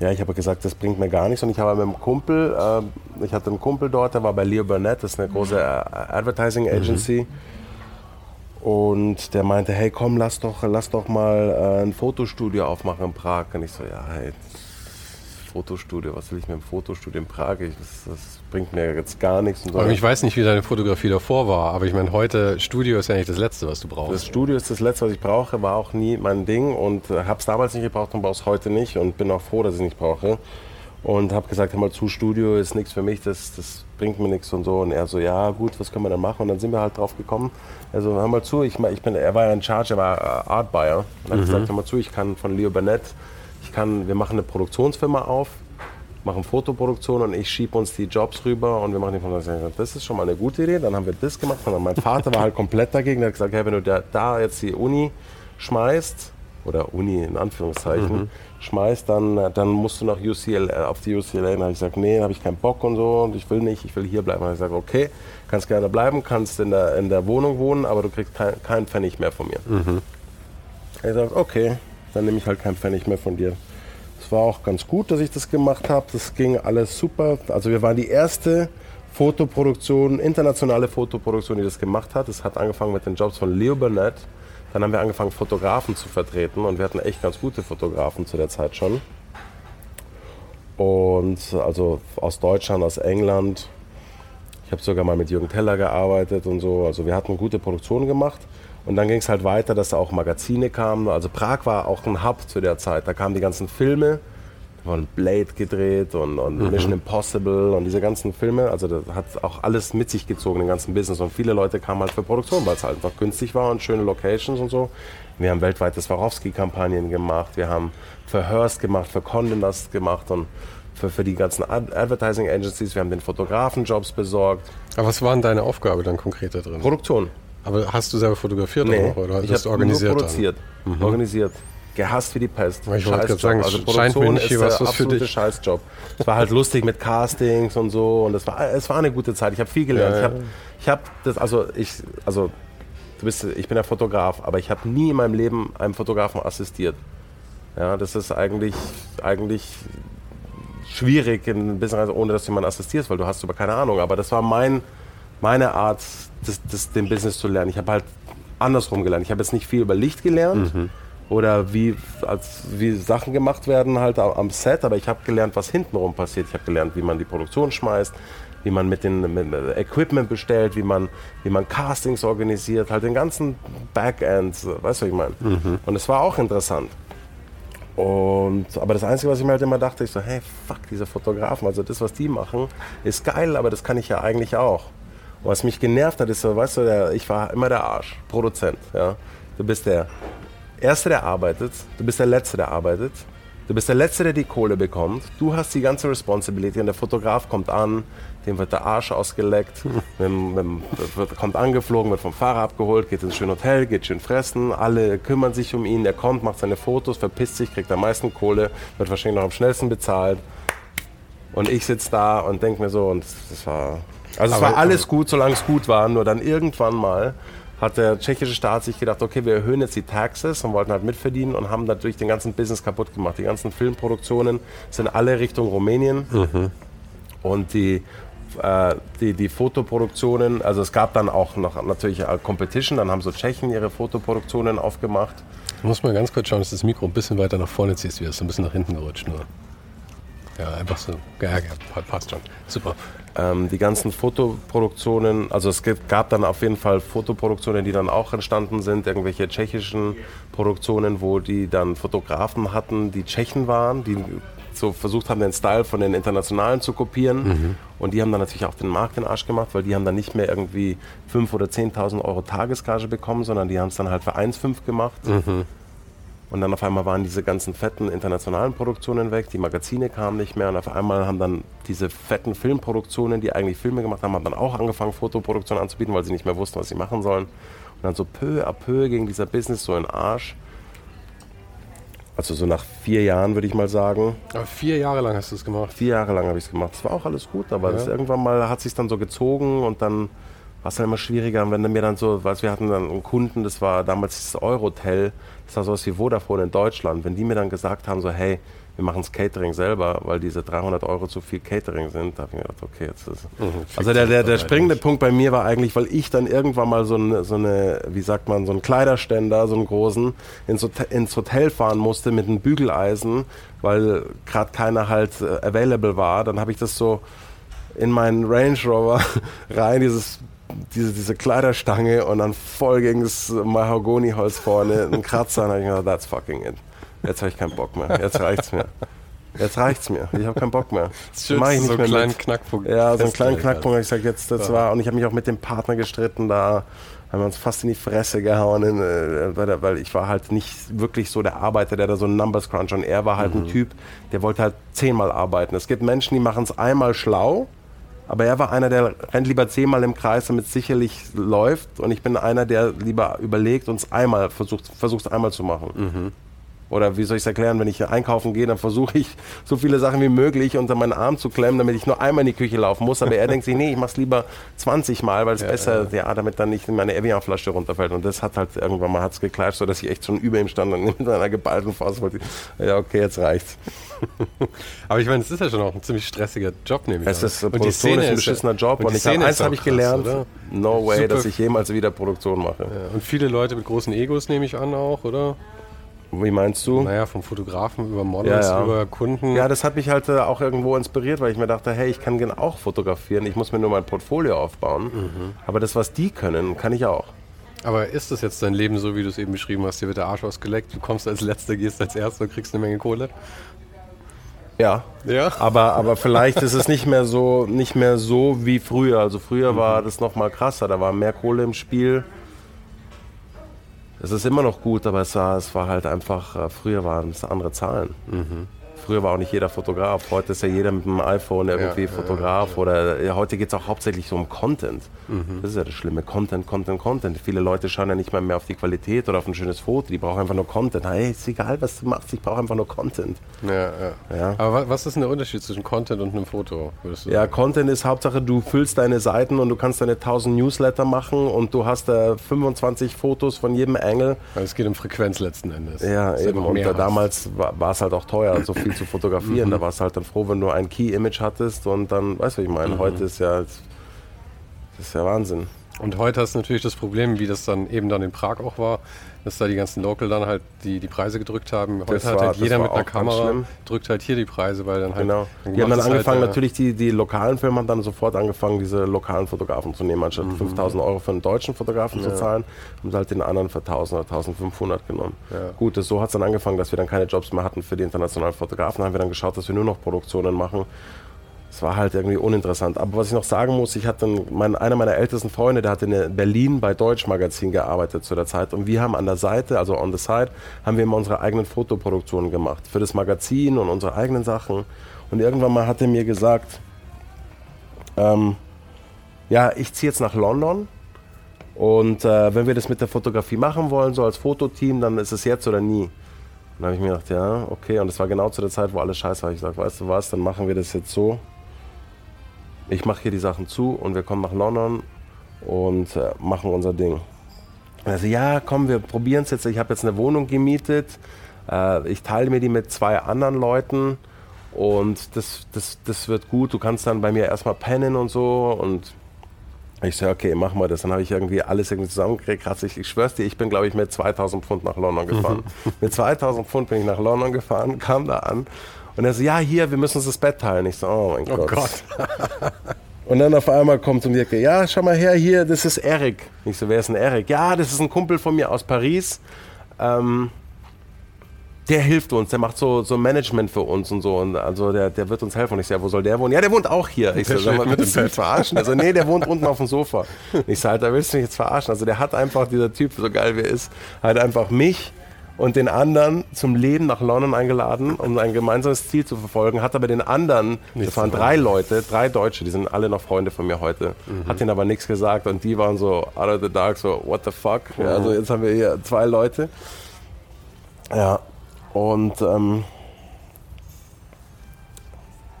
ja, ich habe gesagt, das bringt mir gar nichts. Und ich habe mit einem Kumpel, äh, ich hatte einen Kumpel dort, der war bei Leo Burnett, das ist eine große äh, Advertising Agency. Mhm. Und der meinte, hey komm, lass doch, lass doch mal äh, ein Fotostudio aufmachen in Prag. Und ich so, ja, hey, Fotostudio. Was will ich mit dem Fotostudio in Prag? Ich, das, das, bringt mir jetzt gar nichts. So. ich weiß nicht, wie deine Fotografie davor war, aber ich meine, heute Studio ist ja nicht das Letzte, was du brauchst. Das Studio ist das Letzte, was ich brauche, war auch nie mein Ding und äh, habe es damals nicht gebraucht und brauche es heute nicht und bin auch froh, dass ich es nicht brauche. Und habe gesagt, hör mal zu, Studio ist nichts für mich, das, das bringt mir nichts und so. Und er so, ja gut, was können wir dann machen? Und dann sind wir halt drauf gekommen. Also hör mal zu, ich, ich bin, er war ja in Charge, er war äh, Art Buyer. Und hat mhm. gesagt, hör mal zu, ich kann von Leo Burnett, kann, wir machen eine Produktionsfirma auf, machen Fotoproduktion und ich schiebe uns die Jobs rüber und wir machen die Produktion. Das ist schon mal eine gute Idee. Dann haben wir das gemacht. Und dann mein Vater war halt komplett dagegen. Er hat gesagt, hey, wenn du da, da jetzt die Uni schmeißt, oder Uni in Anführungszeichen, mhm. schmeißt, dann, dann musst du nach UCLA, auf die UCLA. Dann habe ich gesagt, nee, habe ich keinen Bock und so und ich will nicht, ich will hier bleiben. Dann habe ich gesagt, okay, kannst gerne bleiben, kannst in der, in der Wohnung wohnen, aber du kriegst keinen kein Pfennig mehr von mir. Mhm. Ich habe gesagt, okay, dann nehme ich halt keinen Pfennig mehr von dir. Es war auch ganz gut, dass ich das gemacht habe. Das ging alles super. Also wir waren die erste Fotoproduktion, internationale Fotoproduktion, die das gemacht hat. Es hat angefangen mit den Jobs von Leo Burnett dann haben wir angefangen, Fotografen zu vertreten und wir hatten echt ganz gute Fotografen zu der Zeit schon. Und also aus Deutschland, aus England. Ich habe sogar mal mit Jürgen Teller gearbeitet und so. Also wir hatten gute Produktionen gemacht. Und dann ging es halt weiter, dass da auch Magazine kamen. Also Prag war auch ein Hub zu der Zeit. Da kamen die ganzen Filme von Blade gedreht und, und mhm. Mission Impossible und diese ganzen Filme. Also das hat auch alles mit sich gezogen, den ganzen Business. Und viele Leute kamen halt für Produktion, weil es halt einfach günstig war und schöne Locations und so. Wir haben weltweite Swarovski-Kampagnen gemacht, wir haben für Hearst gemacht, für Condé Nast gemacht und für, für die ganzen Advertising Agencies. Wir haben den Fotografen-Jobs besorgt. Aber was war denn deine Aufgabe dann konkret da drin? Produktion. Aber hast du selber fotografiert nee, auch, oder hast du organisiert? Nur produziert, mhm. organisiert gehasst wie die Pest. Ich wollte gerade sagen, also scheint mir nicht ist was, was für dich. Scheißjob. Es war halt lustig mit Castings und so und es war, es war eine gute Zeit. Ich habe viel gelernt. Ja, ja. Ich habe hab das, also ich, also du bist, ich bin ja Fotograf, aber ich habe nie in meinem Leben einem Fotografen assistiert. Ja, das ist eigentlich, eigentlich schwierig in ohne dass du jemanden assistierst, weil du hast über keine Ahnung. Aber das war mein, meine Art, das, das, den Business zu lernen. Ich habe halt andersrum gelernt. Ich habe jetzt nicht viel über Licht gelernt. Mhm oder wie, als, wie Sachen gemacht werden halt am Set, aber ich habe gelernt, was hintenrum passiert. Ich habe gelernt, wie man die Produktion schmeißt, wie man mit dem Equipment bestellt, wie man, wie man Castings organisiert, halt den ganzen Backend, weißt du, was ich meine? Mhm. Und es war auch interessant. Und, aber das Einzige, was ich mir halt immer dachte, ich so, hey, fuck, diese Fotografen, also das, was die machen, ist geil, aber das kann ich ja eigentlich auch. Was mich genervt hat, ist so, weißt du, der, ich war immer der Arsch, Produzent, ja. Du bist der Erste, der arbeitet, du bist der Letzte, der arbeitet. Du bist der Letzte, der die Kohle bekommt. Du hast die ganze Responsibility und der Fotograf kommt an, dem wird der Arsch ausgeleckt, <laughs> mit, mit, wird, kommt angeflogen, wird vom Fahrer abgeholt, geht ins schöne Hotel, geht schön fressen, alle kümmern sich um ihn, er kommt, macht seine Fotos, verpisst sich, kriegt am meisten Kohle, wird wahrscheinlich noch am schnellsten bezahlt. Und ich sitze da und denke mir so, und das war, also es war alles gut, solange es gut war, nur dann irgendwann mal hat der tschechische Staat sich gedacht, okay, wir erhöhen jetzt die Taxes und wollten halt mitverdienen und haben natürlich den ganzen Business kaputt gemacht. Die ganzen Filmproduktionen sind alle Richtung Rumänien mhm. und die, äh, die, die Fotoproduktionen, also es gab dann auch noch natürlich Competition, dann haben so Tschechen ihre Fotoproduktionen aufgemacht. Ich muss mal ganz kurz schauen, dass das Mikro ein bisschen weiter nach vorne ziehst, wie es ein bisschen nach hinten gerutscht nur. Ja, einfach so. Ja, ja, passt schon. Super. Ähm, die ganzen Fotoproduktionen, also es gab dann auf jeden Fall Fotoproduktionen, die dann auch entstanden sind, irgendwelche tschechischen Produktionen, wo die dann Fotografen hatten, die Tschechen waren, die so versucht haben, den Style von den internationalen zu kopieren. Mhm. Und die haben dann natürlich auch den Markt in den Arsch gemacht, weil die haben dann nicht mehr irgendwie 5.000 oder 10.000 Euro Tagesgage bekommen, sondern die haben es dann halt für 1,5 gemacht. Mhm. Und dann auf einmal waren diese ganzen fetten internationalen Produktionen weg, die Magazine kamen nicht mehr und auf einmal haben dann diese fetten Filmproduktionen, die eigentlich Filme gemacht haben, haben dann auch angefangen, Fotoproduktionen anzubieten, weil sie nicht mehr wussten, was sie machen sollen. Und dann so peu à peu ging dieser Business so in den Arsch. Also so nach vier Jahren würde ich mal sagen. Aber vier Jahre lang hast du es gemacht? Vier Jahre lang habe ich es gemacht. Das war auch alles gut, aber ja. das irgendwann mal hat sich dann so gezogen und dann war es dann immer schwieriger. Und wenn mir dann so, was wir hatten dann einen Kunden, das war damals das Eurotel, das war sowas wie Vodafone in Deutschland. Wenn die mir dann gesagt haben, so, hey, wir machen das Catering selber, weil diese 300 Euro zu viel Catering sind. Da habe ich mir gedacht, okay, jetzt ist. Mhm, also der, der, der springende Punkt bei mir war eigentlich, weil ich dann irgendwann mal so eine, so eine, wie sagt man, so einen Kleiderständer, so einen großen, ins Hotel, ins Hotel fahren musste mit einem Bügeleisen, weil gerade keiner halt äh, available war. Dann habe ich das so in meinen Range Rover <laughs> rein, dieses diese, diese Kleiderstange und dann voll gegen das Mahagoniholz vorne, ein Kratzer, und habe ich gedacht, that's fucking it. Jetzt habe ich keinen Bock mehr. Jetzt reicht's mir. Jetzt reicht's mir. Ich habe keinen Bock mehr. Das ist ich nicht so einen kleinen mit. Knackpunkt. Ja, so einen kleinen Knackpunkt. habe Ich gesagt, jetzt das ja. war und ich habe mich auch mit dem Partner gestritten. Da haben wir uns fast in die Fresse gehauen, in, äh, weil ich war halt nicht wirklich so der Arbeiter, der da so Numbers Crunch und er war halt mhm. ein Typ, der wollte halt zehnmal arbeiten. Es gibt Menschen, die machen es einmal schlau. Aber er war einer, der rennt lieber zehnmal im Kreis, damit es sicherlich läuft. Und ich bin einer, der lieber überlegt und es einmal versucht, versucht einmal zu machen. Mhm. Oder wie soll ich es erklären, wenn ich einkaufen gehe, dann versuche ich so viele Sachen wie möglich unter meinen Arm zu klemmen, damit ich nur einmal in die Küche laufen muss. Aber er denkt sich, nee, ich mache es lieber 20 Mal, weil es ja, besser, ja. ja. damit dann nicht meine Evian-Flasche runterfällt. Und das hat halt irgendwann mal hat's geklatscht, sodass ich echt schon über ihm stand und <laughs> mit einer geballten Faust wollte. Ja, okay, jetzt reicht's. <laughs> Aber ich meine, es ist ja schon auch ein ziemlich stressiger Job, nehme ich Es ist, und Produktion ist ein beschissener Job. Und, und ich hab, eins habe ich gelernt, oder? no way, Super. dass ich jemals wieder Produktion mache. Ja, und viele Leute mit großen Egos nehme ich an auch, oder? Wie meinst du? Naja, vom Fotografen über Models, ja, ja. über Kunden. Ja, das hat mich halt äh, auch irgendwo inspiriert, weil ich mir dachte, hey, ich kann auch fotografieren, ich muss mir nur mein Portfolio aufbauen. Mhm. Aber das, was die können, kann ich auch. Aber ist das jetzt dein Leben so, wie du es eben beschrieben hast? Dir wird der Arsch ausgeleckt, du kommst als Letzter, gehst als Erster und kriegst eine Menge Kohle? Ja. ja. Aber, aber vielleicht ist es nicht mehr so, nicht mehr so wie früher. Also früher mhm. war das noch mal krasser, da war mehr Kohle im Spiel. Es ist immer noch gut, aber es war, es war halt einfach, äh, früher waren es andere Zahlen. Mhm. Früher war auch nicht jeder Fotograf. Heute ist ja jeder mit dem iPhone irgendwie ja, Fotograf. Ja, ja. Oder heute geht es auch hauptsächlich so um Content. Mhm. Das ist ja das Schlimme. Content, Content, Content. Viele Leute schauen ja nicht mal mehr auf die Qualität oder auf ein schönes Foto. Die brauchen einfach nur Content. Hey, ist egal, was du machst. Ich brauche einfach nur Content. Ja. Aber was ist denn der Unterschied zwischen Content und einem Foto? ja? Content ist Hauptsache, du füllst deine Seiten und du kannst deine 1000 Newsletter machen und du hast da 25 Fotos von jedem Engel. Es geht um Frequenz letzten Endes. Ja, eben. Und damals war es halt auch teuer, so viel zu fotografieren. Mhm. Da warst du halt dann froh, wenn du ein Key-Image hattest und dann, weißt du, was ich meine? Mhm. Heute ist ja, das ist ja Wahnsinn. Und heute hast du natürlich das Problem, wie das dann eben dann in Prag auch war, dass da die ganzen Local dann halt die, die Preise gedrückt haben. Heute das hat war, halt jeder mit einer Kamera drückt halt hier die Preise, weil dann halt. Genau. Dann die haben dann halt, angefangen, halt, natürlich die, die lokalen Firmen haben dann sofort angefangen, diese lokalen Fotografen zu nehmen. Anstatt mhm. 5000 Euro für einen deutschen Fotografen ja. zu zahlen, haben sie halt den anderen für 1000 oder 1500 genommen. Ja. Gut, das, so hat es dann angefangen, dass wir dann keine Jobs mehr hatten für die internationalen Fotografen. Haben wir dann geschaut, dass wir nur noch Produktionen machen es war halt irgendwie uninteressant. Aber was ich noch sagen muss, ich hatte mein, einer meiner ältesten Freunde, der hat in Berlin bei Deutsch Magazin gearbeitet zu der Zeit und wir haben an der Seite, also on the side, haben wir immer unsere eigenen Fotoproduktionen gemacht für das Magazin und unsere eigenen Sachen. Und irgendwann mal hat er mir gesagt, ähm, ja, ich ziehe jetzt nach London und äh, wenn wir das mit der Fotografie machen wollen, so als Fototeam, dann ist es jetzt oder nie. Dann habe ich mir gedacht, ja, okay. Und es war genau zu der Zeit, wo alles scheiße war. Ich sage, weißt du was, dann machen wir das jetzt so ich mache hier die Sachen zu und wir kommen nach London und äh, machen unser Ding. Also ja, komm, wir probieren es jetzt. Ich habe jetzt eine Wohnung gemietet. Äh, ich teile mir die mit zwei anderen Leuten und das, das, das wird gut. Du kannst dann bei mir erstmal pennen und so und ich sage, okay, machen wir das. Dann habe ich irgendwie alles irgendwie zusammengekriegt. Ich, ich schwör's dir, ich bin, glaube ich, mit 2000 Pfund nach London gefahren. <laughs> mit 2000 Pfund bin ich nach London gefahren, kam da an und er so, ja, hier, wir müssen uns das Bett teilen. Ich so, oh mein oh Gott. Gott. <laughs> Und dann auf einmal kommt um die Ecke, ja, schau mal her, hier, das ist Eric. Ich so, wer ist denn Eric? Ja, das ist ein Kumpel von mir aus Paris. Ähm, der hilft uns, der macht so, so Management für uns und so. Und also der, der wird uns helfen. Und ich so, ja, wo soll der wohnen? Ja, der wohnt auch hier. Ich so, sag mal, willst du mich verarschen? Also, nee, der wohnt unten auf dem Sofa. Ich so, Alter, willst du mich jetzt verarschen? Also der hat einfach, dieser Typ, so geil wie er ist, halt einfach mich und den anderen zum Leben nach London eingeladen, um ein gemeinsames Ziel zu verfolgen, hat aber den anderen, nichts das waren drei Leute, drei Deutsche, die sind alle noch Freunde von mir heute, mhm. hat ihnen aber nichts gesagt und die waren so out of the dark, so what the fuck, mhm. also jetzt haben wir hier zwei Leute. Ja, und ähm,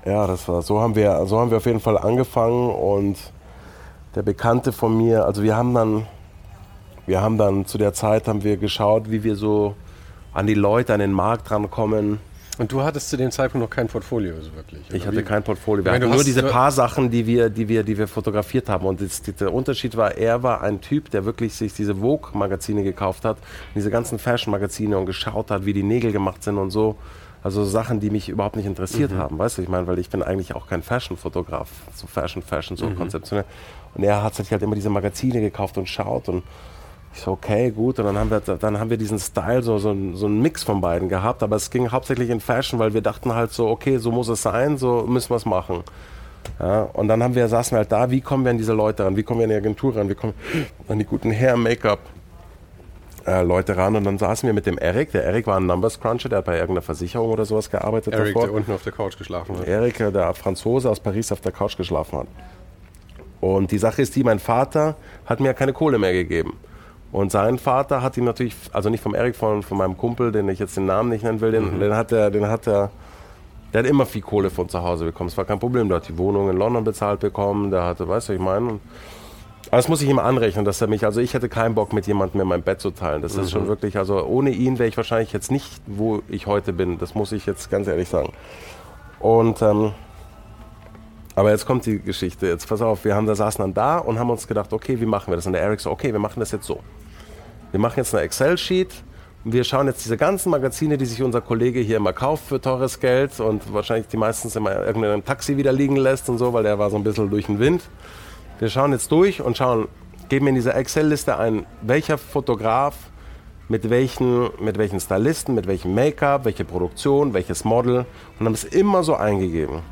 ja, das war, so haben wir, so haben wir auf jeden Fall angefangen und der Bekannte von mir, also wir haben dann, wir haben dann zu der Zeit haben wir geschaut, wie wir so an die Leute, an den Markt rankommen. Und du hattest zu dem Zeitpunkt noch kein Portfolio, so wirklich? Ich hatte kein Portfolio. Wir hatten nur diese paar Sachen, die wir, die wir, die wir fotografiert haben. Und das, der Unterschied war, er war ein Typ, der wirklich sich diese Vogue-Magazine gekauft hat, diese ganzen Fashion-Magazine und geschaut hat, wie die Nägel gemacht sind und so. Also Sachen, die mich überhaupt nicht interessiert mhm. haben, weißt du, ich meine, weil ich bin eigentlich auch kein Fashion-Fotograf, so Fashion, Fashion, so mhm. konzeptionell. Und er hat sich halt immer diese Magazine gekauft und schaut und ich so, okay, gut. Und dann haben wir, dann haben wir diesen Style, so, so, so einen Mix von beiden gehabt. Aber es ging hauptsächlich in Fashion, weil wir dachten halt so, okay, so muss es sein, so müssen wir es machen. Ja, und dann haben wir, saßen wir halt da, wie kommen wir an diese Leute ran? Wie kommen wir an die Agentur ran? Wie kommen wir an die guten Hair, Make-up, äh, Leute ran und dann saßen wir mit dem Eric. Der Eric war ein Numbers Cruncher, der hat bei irgendeiner Versicherung oder sowas gearbeitet. Eric, davor. der unten auf der Couch geschlafen hat. Eric, der Franzose aus Paris, auf der Couch geschlafen hat. Und die Sache ist die, mein Vater hat mir keine Kohle mehr gegeben. Und sein Vater hat ihm natürlich, also nicht vom Eric, von, von meinem Kumpel, den ich jetzt den Namen nicht nennen will, den, mhm. den hat er, den hat er, der hat immer viel Kohle von zu Hause bekommen. Es war kein Problem, der hat die Wohnung in London bezahlt bekommen, der hatte, weißt du, was ich meine? Aber das muss ich ihm anrechnen, dass er mich, also ich hätte keinen Bock mit jemandem in mein Bett zu teilen. Das mhm. ist schon wirklich, also ohne ihn wäre ich wahrscheinlich jetzt nicht, wo ich heute bin. Das muss ich jetzt ganz ehrlich sagen. Und, ähm, aber jetzt kommt die Geschichte. Jetzt pass auf, wir haben da saßen dann da und haben uns gedacht, okay, wie machen wir das? Und der Eric so, okay, wir machen das jetzt so. Wir machen jetzt eine Excel-Sheet und wir schauen jetzt diese ganzen Magazine, die sich unser Kollege hier immer kauft für teures Geld und wahrscheinlich die meistens immer irgendeinem Taxi wieder liegen lässt und so, weil der war so ein bisschen durch den Wind. Wir schauen jetzt durch und schauen, geben in dieser Excel-Liste ein, welcher Fotograf mit welchen, mit welchen Stylisten, mit welchem Make-up, welche Produktion, welches Model und haben es immer so eingegeben.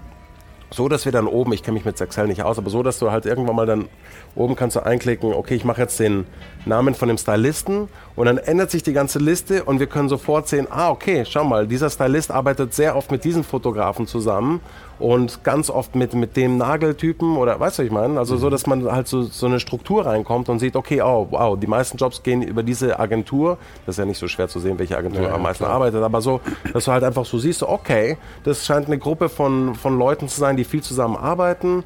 So, dass wir dann oben, ich kenne mich mit Excel nicht aus, aber so, dass du halt irgendwann mal dann oben kannst du einklicken, okay, ich mache jetzt den Namen von dem Stylisten und dann ändert sich die ganze Liste und wir können sofort sehen, ah, okay, schau mal, dieser Stylist arbeitet sehr oft mit diesen Fotografen zusammen und ganz oft mit, mit dem Nageltypen oder weißt du, was ich meine? Also mhm. so, dass man halt so, so eine Struktur reinkommt und sieht, okay, oh, wow, die meisten Jobs gehen über diese Agentur. Das ist ja nicht so schwer zu sehen, welche Agentur ja, am meisten klar. arbeitet, aber so, dass du halt einfach so siehst, okay, das scheint eine Gruppe von, von Leuten zu sein, die viel zusammen arbeiten,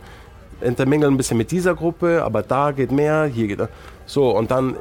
intermingeln ein bisschen mit dieser Gruppe, aber da geht mehr, hier geht so und dann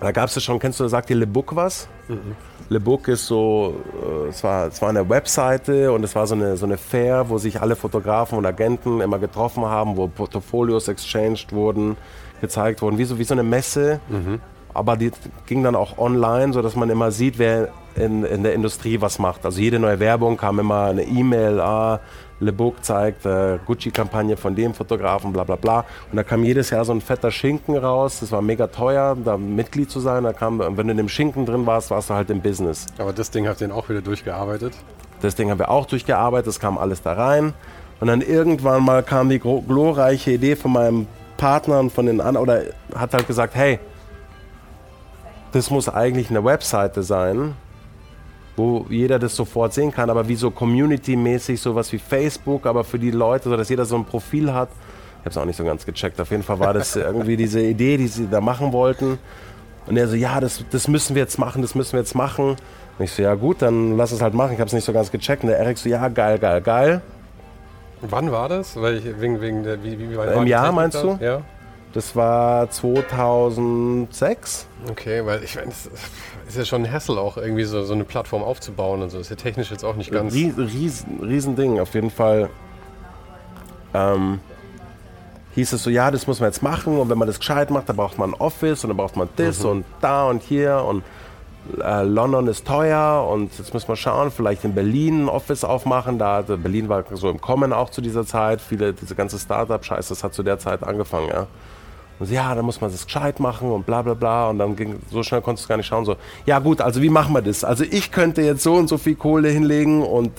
da gab es ja schon, kennst du, sagt dir Le Book was? Mhm. Le Book ist so, äh, es, war, es war eine Webseite und es war so eine, so eine Fair, wo sich alle Fotografen und Agenten immer getroffen haben, wo Portfolios exchanged wurden, gezeigt wurden, wie so, wie so eine Messe. Mhm. Aber die ging dann auch online, sodass man immer sieht, wer in, in der Industrie was macht. Also jede neue Werbung kam immer eine E-Mail, ah, Le Book zeigt äh, Gucci-Kampagne von dem Fotografen, bla bla bla. Und da kam jedes Jahr so ein fetter Schinken raus. Das war mega teuer, da Mitglied zu sein. Da kam, wenn du in dem Schinken drin warst, warst du halt im Business. Aber das Ding habt ihr auch wieder durchgearbeitet? Das Ding haben wir auch durchgearbeitet, das kam alles da rein. Und dann irgendwann mal kam die glorreiche Idee von meinem Partner und von den anderen, oder hat halt gesagt, hey, das muss eigentlich eine Webseite sein, wo jeder das sofort sehen kann, aber wie so community-mäßig, sowas wie Facebook, aber für die Leute, so dass jeder so ein Profil hat. Ich habe es auch nicht so ganz gecheckt. Auf jeden Fall war das irgendwie diese Idee, die sie da machen wollten. Und er so, ja, das, das müssen wir jetzt machen, das müssen wir jetzt machen. Und ich so, ja gut, dann lass es halt machen. Ich habe es nicht so ganz gecheckt. Und der Erik so, ja, geil, geil, geil. Wann war das? Weil ich, wegen, wegen der, wie, wie war Im Jahr meinst du? Ja. Das war 2006. Okay, weil ich meine, es ist ja schon ein Hassel auch irgendwie so, so eine Plattform aufzubauen und so. Ist ja technisch jetzt auch nicht ganz. Riesen, riesen auf jeden Fall. Ähm, hieß es so, ja, das muss man jetzt machen und wenn man das gescheit macht, dann braucht man ein Office und dann braucht man das mhm. und da und hier und äh, London ist teuer und jetzt müssen wir schauen, vielleicht in Berlin ein Office aufmachen. Da Berlin war so im Kommen auch zu dieser Zeit. Viele, diese ganze Startup-Scheiße, das hat zu der Zeit angefangen, ja. Und so, ja, dann muss man das gescheit machen und bla bla bla. Und dann ging, so schnell konntest du gar nicht schauen. So, ja gut, also wie machen wir das? Also ich könnte jetzt so und so viel Kohle hinlegen und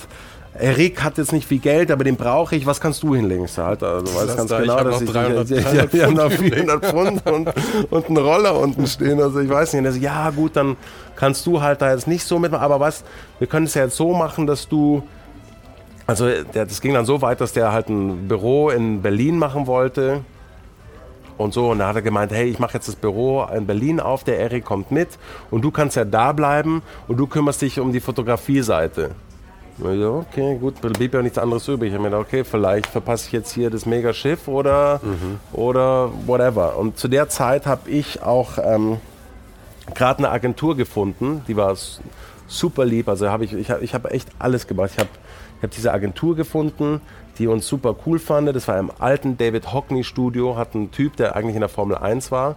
Erik hat jetzt nicht viel Geld, aber den brauche ich. Was kannst du hinlegen? Ich sag, Alter, du weißt ganz genau, dass ich 300, ich, 300 ja, noch 400 Pfund und, und einen Roller unten stehen. Also ich weiß nicht. Und er so, ja gut, dann kannst du halt da jetzt nicht so mitmachen. Aber was, wir können es ja jetzt so machen, dass du also der, das ging dann so weit, dass der halt ein Büro in Berlin machen wollte und so. Und da hat er gemeint, hey, ich mache jetzt das Büro in Berlin auf, der Erik kommt mit und du kannst ja da bleiben und du kümmerst dich um die Fotografie-Seite. Ja, okay, gut, blieb ja nichts anderes übrig. Ich habe mir gedacht, okay, vielleicht verpasse ich jetzt hier das Mega-Schiff oder, mhm. oder whatever. Und zu der Zeit habe ich auch ähm, gerade eine Agentur gefunden, die war super lieb. Also habe ich, ich, ich habe echt alles gemacht. Ich habe ich hab diese Agentur gefunden, die uns super cool fand. Das war im alten David Hockney Studio, hat ein Typ, der eigentlich in der Formel 1 war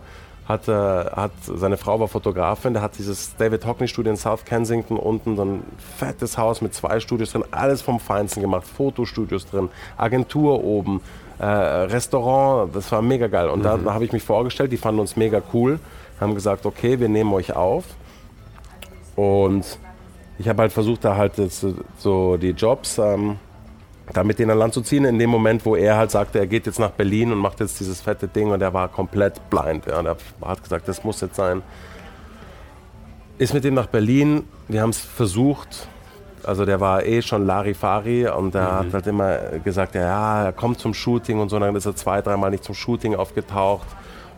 hat, äh, hat, seine Frau war Fotografin, der hat dieses David Hockney Studio in South Kensington unten, so ein fettes Haus mit zwei Studios drin, alles vom Feinsten gemacht, Fotostudios drin, Agentur oben, äh, Restaurant, das war mega geil. Und mhm. da, da habe ich mich vorgestellt, die fanden uns mega cool, haben gesagt, okay, wir nehmen euch auf. Und ich habe halt versucht, da halt so die Jobs ähm, da mit denen an Land zu ziehen, in dem Moment, wo er halt sagte, er geht jetzt nach Berlin und macht jetzt dieses fette Ding und er war komplett blind. Ja, der hat gesagt, das muss jetzt sein. Ist mit ihm nach Berlin, wir haben es versucht, also der war eh schon Larifari und der mhm. hat halt immer gesagt, ja, er kommt zum Shooting und so, dann ist er zwei, dreimal nicht zum Shooting aufgetaucht.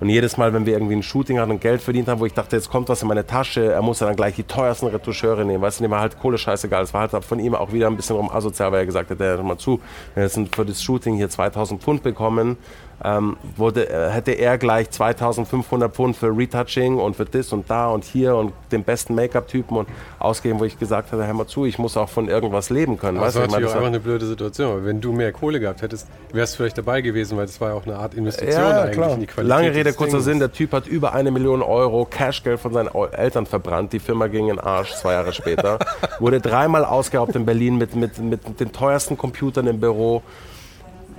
Und jedes Mal, wenn wir irgendwie ein Shooting hatten und Geld verdient haben, wo ich dachte, jetzt kommt was in meine Tasche, er muss ja dann gleich die teuersten Retuscheure nehmen. Weißt du, dem war halt Kohle scheißegal. Es war halt von ihm auch wieder ein bisschen rum asozial, weil er gesagt hat, der mal zu, wir sind für das Shooting hier 2000 Pfund bekommen ähm, wurde, äh, hätte er gleich 2500 Pfund für Retouching und für das und da und hier und den besten Make-up-Typen und ausgeben, wo ich gesagt hatte, hör mal zu, ich muss auch von irgendwas leben können. Das war natürlich auch einfach eine blöde Situation. Aber wenn du mehr Kohle gehabt hättest, wärst du vielleicht dabei gewesen, weil das war ja auch eine Art Investition ja, eigentlich klar. in die Qualität. Lange Rede, kurzer Sinn, der Typ hat über eine Million Euro Cashgeld von seinen Eltern verbrannt. Die Firma ging in den Arsch zwei Jahre später. <laughs> wurde dreimal ausgeraubt in Berlin mit, mit, mit den teuersten Computern im Büro.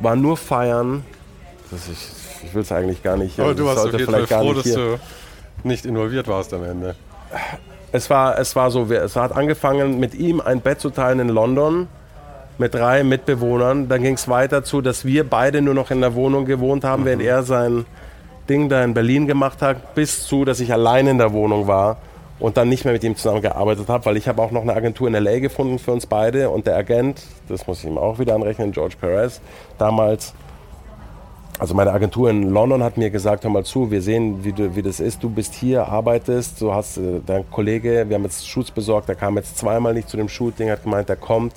War nur feiern, das ich ich will es eigentlich gar nicht. Aber du warst auf jeden Fall froh, dass du nicht involviert warst am Ende. Es war, es war so, es hat angefangen mit ihm ein Bett zu teilen in London mit drei Mitbewohnern. Dann ging es weiter zu, dass wir beide nur noch in der Wohnung gewohnt haben, mhm. während er sein Ding da in Berlin gemacht hat, bis zu, dass ich allein in der Wohnung war und dann nicht mehr mit ihm zusammengearbeitet habe, weil ich habe auch noch eine Agentur in LA gefunden für uns beide und der Agent, das muss ich ihm auch wieder anrechnen, George Perez, damals also meine Agentur in London hat mir gesagt, hör mal zu, wir sehen, wie, du, wie das ist. Du bist hier, arbeitest, du hast äh, dein Kollege, wir haben jetzt Shoots besorgt, der kam jetzt zweimal nicht zu dem Shooting, hat gemeint, der kommt,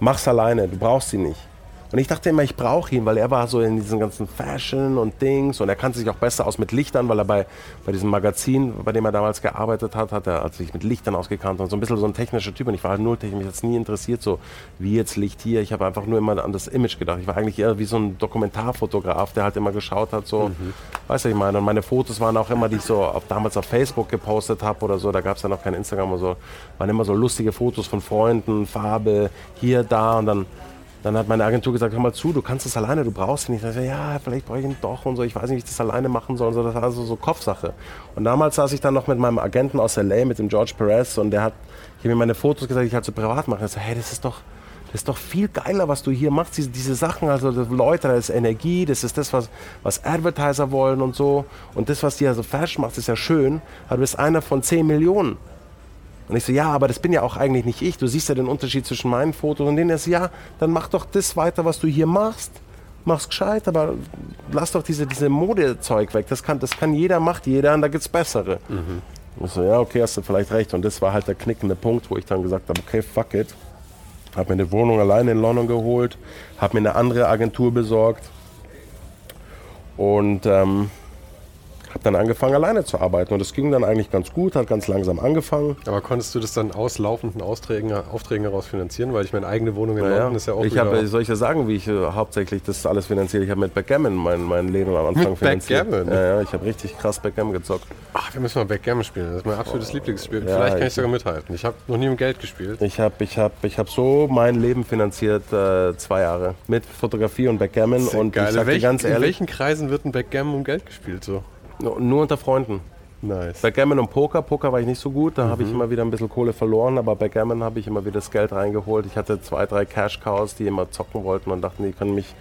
mach's alleine, du brauchst ihn nicht. Und ich dachte immer, ich brauche ihn, weil er war so in diesen ganzen Fashion und Dings und er kannte sich auch besser aus mit Lichtern, weil er bei, bei diesem Magazin, bei dem er damals gearbeitet hat, hat er sich mit Lichtern ausgekannt und so ein bisschen so ein technischer Typ. Und ich war halt null technisch, mich jetzt nie interessiert, so wie jetzt Licht hier. Ich habe einfach nur immer an das Image gedacht. Ich war eigentlich eher wie so ein Dokumentarfotograf, der halt immer geschaut hat, so, mhm. weißt du, ich meine. Und meine Fotos waren auch immer, die ich so auf, damals auf Facebook gepostet habe oder so, da gab es ja noch kein Instagram oder so, waren immer so lustige Fotos von Freunden, Farbe, hier, da und dann dann hat meine Agentur gesagt, hör mal zu, du kannst das alleine, du brauchst ihn nicht. Ich dachte, ja, vielleicht brauche ich ihn doch und so. Ich weiß nicht, wie ich das alleine machen soll. So, das war also so Kopfsache. Und damals saß ich dann noch mit meinem Agenten aus L.A., mit dem George Perez und der hat hier mir meine Fotos gesagt, ich halt so privat machen. Ich so, hey, das ist doch, das ist doch viel geiler, was du hier machst, diese, diese Sachen, also Leute, das ist Energie, das ist das, was, was Advertiser wollen und so. Und das, was dir also Fashion macht, ist ja schön, aber du bist einer von 10 Millionen. Und ich so, ja, aber das bin ja auch eigentlich nicht ich. Du siehst ja den Unterschied zwischen meinen Fotos und denen. Er so, ja, dann mach doch das weiter, was du hier machst. Mach's gescheit, aber lass doch diese, diese Modezeug weg. Das kann, das kann jeder, macht jeder und da gibt's bessere. Mhm. Ich so, ja, okay, hast du vielleicht recht. Und das war halt der knickende Punkt, wo ich dann gesagt habe, okay, fuck it. Hab mir eine Wohnung alleine in London geholt, hab mir eine andere Agentur besorgt. Und ähm, habe dann angefangen, alleine zu arbeiten. Und es ging dann eigentlich ganz gut, hat ganz langsam angefangen. Aber konntest du das dann aus laufenden Aufträgen, Aufträgen heraus finanzieren? Weil ich meine, eigene Wohnung in naja, London ist ja auch Ich habe, soll ich ja sagen, wie ich äh, hauptsächlich das alles finanziere? Ich habe mit Backgammon mein, mein Leben am Anfang mit finanziert. Backgammon? Ja, ja, ich habe richtig krass Backgammon gezockt. Ach, wir müssen mal Backgammon spielen. Das ist mein absolutes oh. Lieblingsspiel. Ja, Vielleicht kann ich sogar mithalten. Ich habe noch nie um Geld gespielt. Ich habe ich hab, ich hab so mein Leben finanziert, äh, zwei Jahre. Mit Fotografie und Backgammon. Und geil. ich sag dir ganz ehrlich, in welchen Kreisen wird ein Backgammon um Geld gespielt so? Nur unter Freunden. Nice. Backgammon und Poker. Poker war ich nicht so gut, da mhm. habe ich immer wieder ein bisschen Kohle verloren, aber Backgammon habe ich immer wieder das Geld reingeholt. Ich hatte zwei, drei Cash-Cows, die immer zocken wollten und dachten, die können mich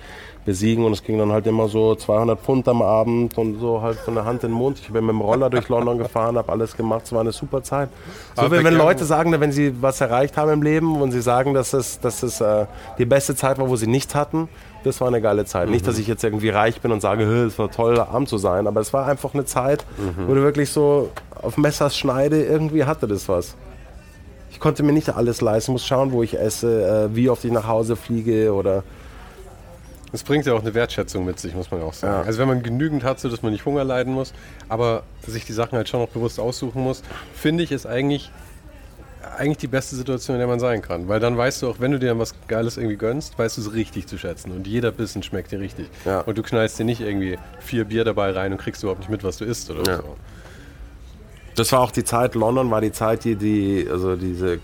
besiegen und es ging dann halt immer so 200 Pfund am Abend und so halt von der Hand in den Mund. Ich bin mit dem Roller durch London gefahren, habe alles gemacht, es war eine super Zeit. So wie wenn Leute sagen, wenn sie was erreicht haben im Leben und sie sagen, dass es, dass es äh, die beste Zeit war, wo sie nichts hatten, das war eine geile Zeit. Mhm. Nicht, dass ich jetzt irgendwie reich bin und sage, es war toll, arm zu sein, aber es war einfach eine Zeit, mhm. wo du wirklich so auf Messers Schneide irgendwie hatte das was. ich konnte mir nicht alles leisten. Muss schauen, wo ich esse, äh, wie oft ich nach Hause fliege oder. Es bringt ja auch eine Wertschätzung mit sich, muss man auch sagen. Ja. Also wenn man genügend hat, so dass man nicht Hunger leiden muss, aber sich die Sachen halt schon noch bewusst aussuchen muss, finde ich, ist eigentlich eigentlich die beste Situation, in der man sein kann. Weil dann weißt du auch, wenn du dir dann was Geiles irgendwie gönnst, weißt du es richtig zu schätzen. Und jeder Bissen schmeckt dir richtig. Ja. Und du knallst dir nicht irgendwie vier Bier dabei rein und kriegst überhaupt nicht mit, was du isst oder ja. so. Das war auch die Zeit, London war die Zeit, die, die also diese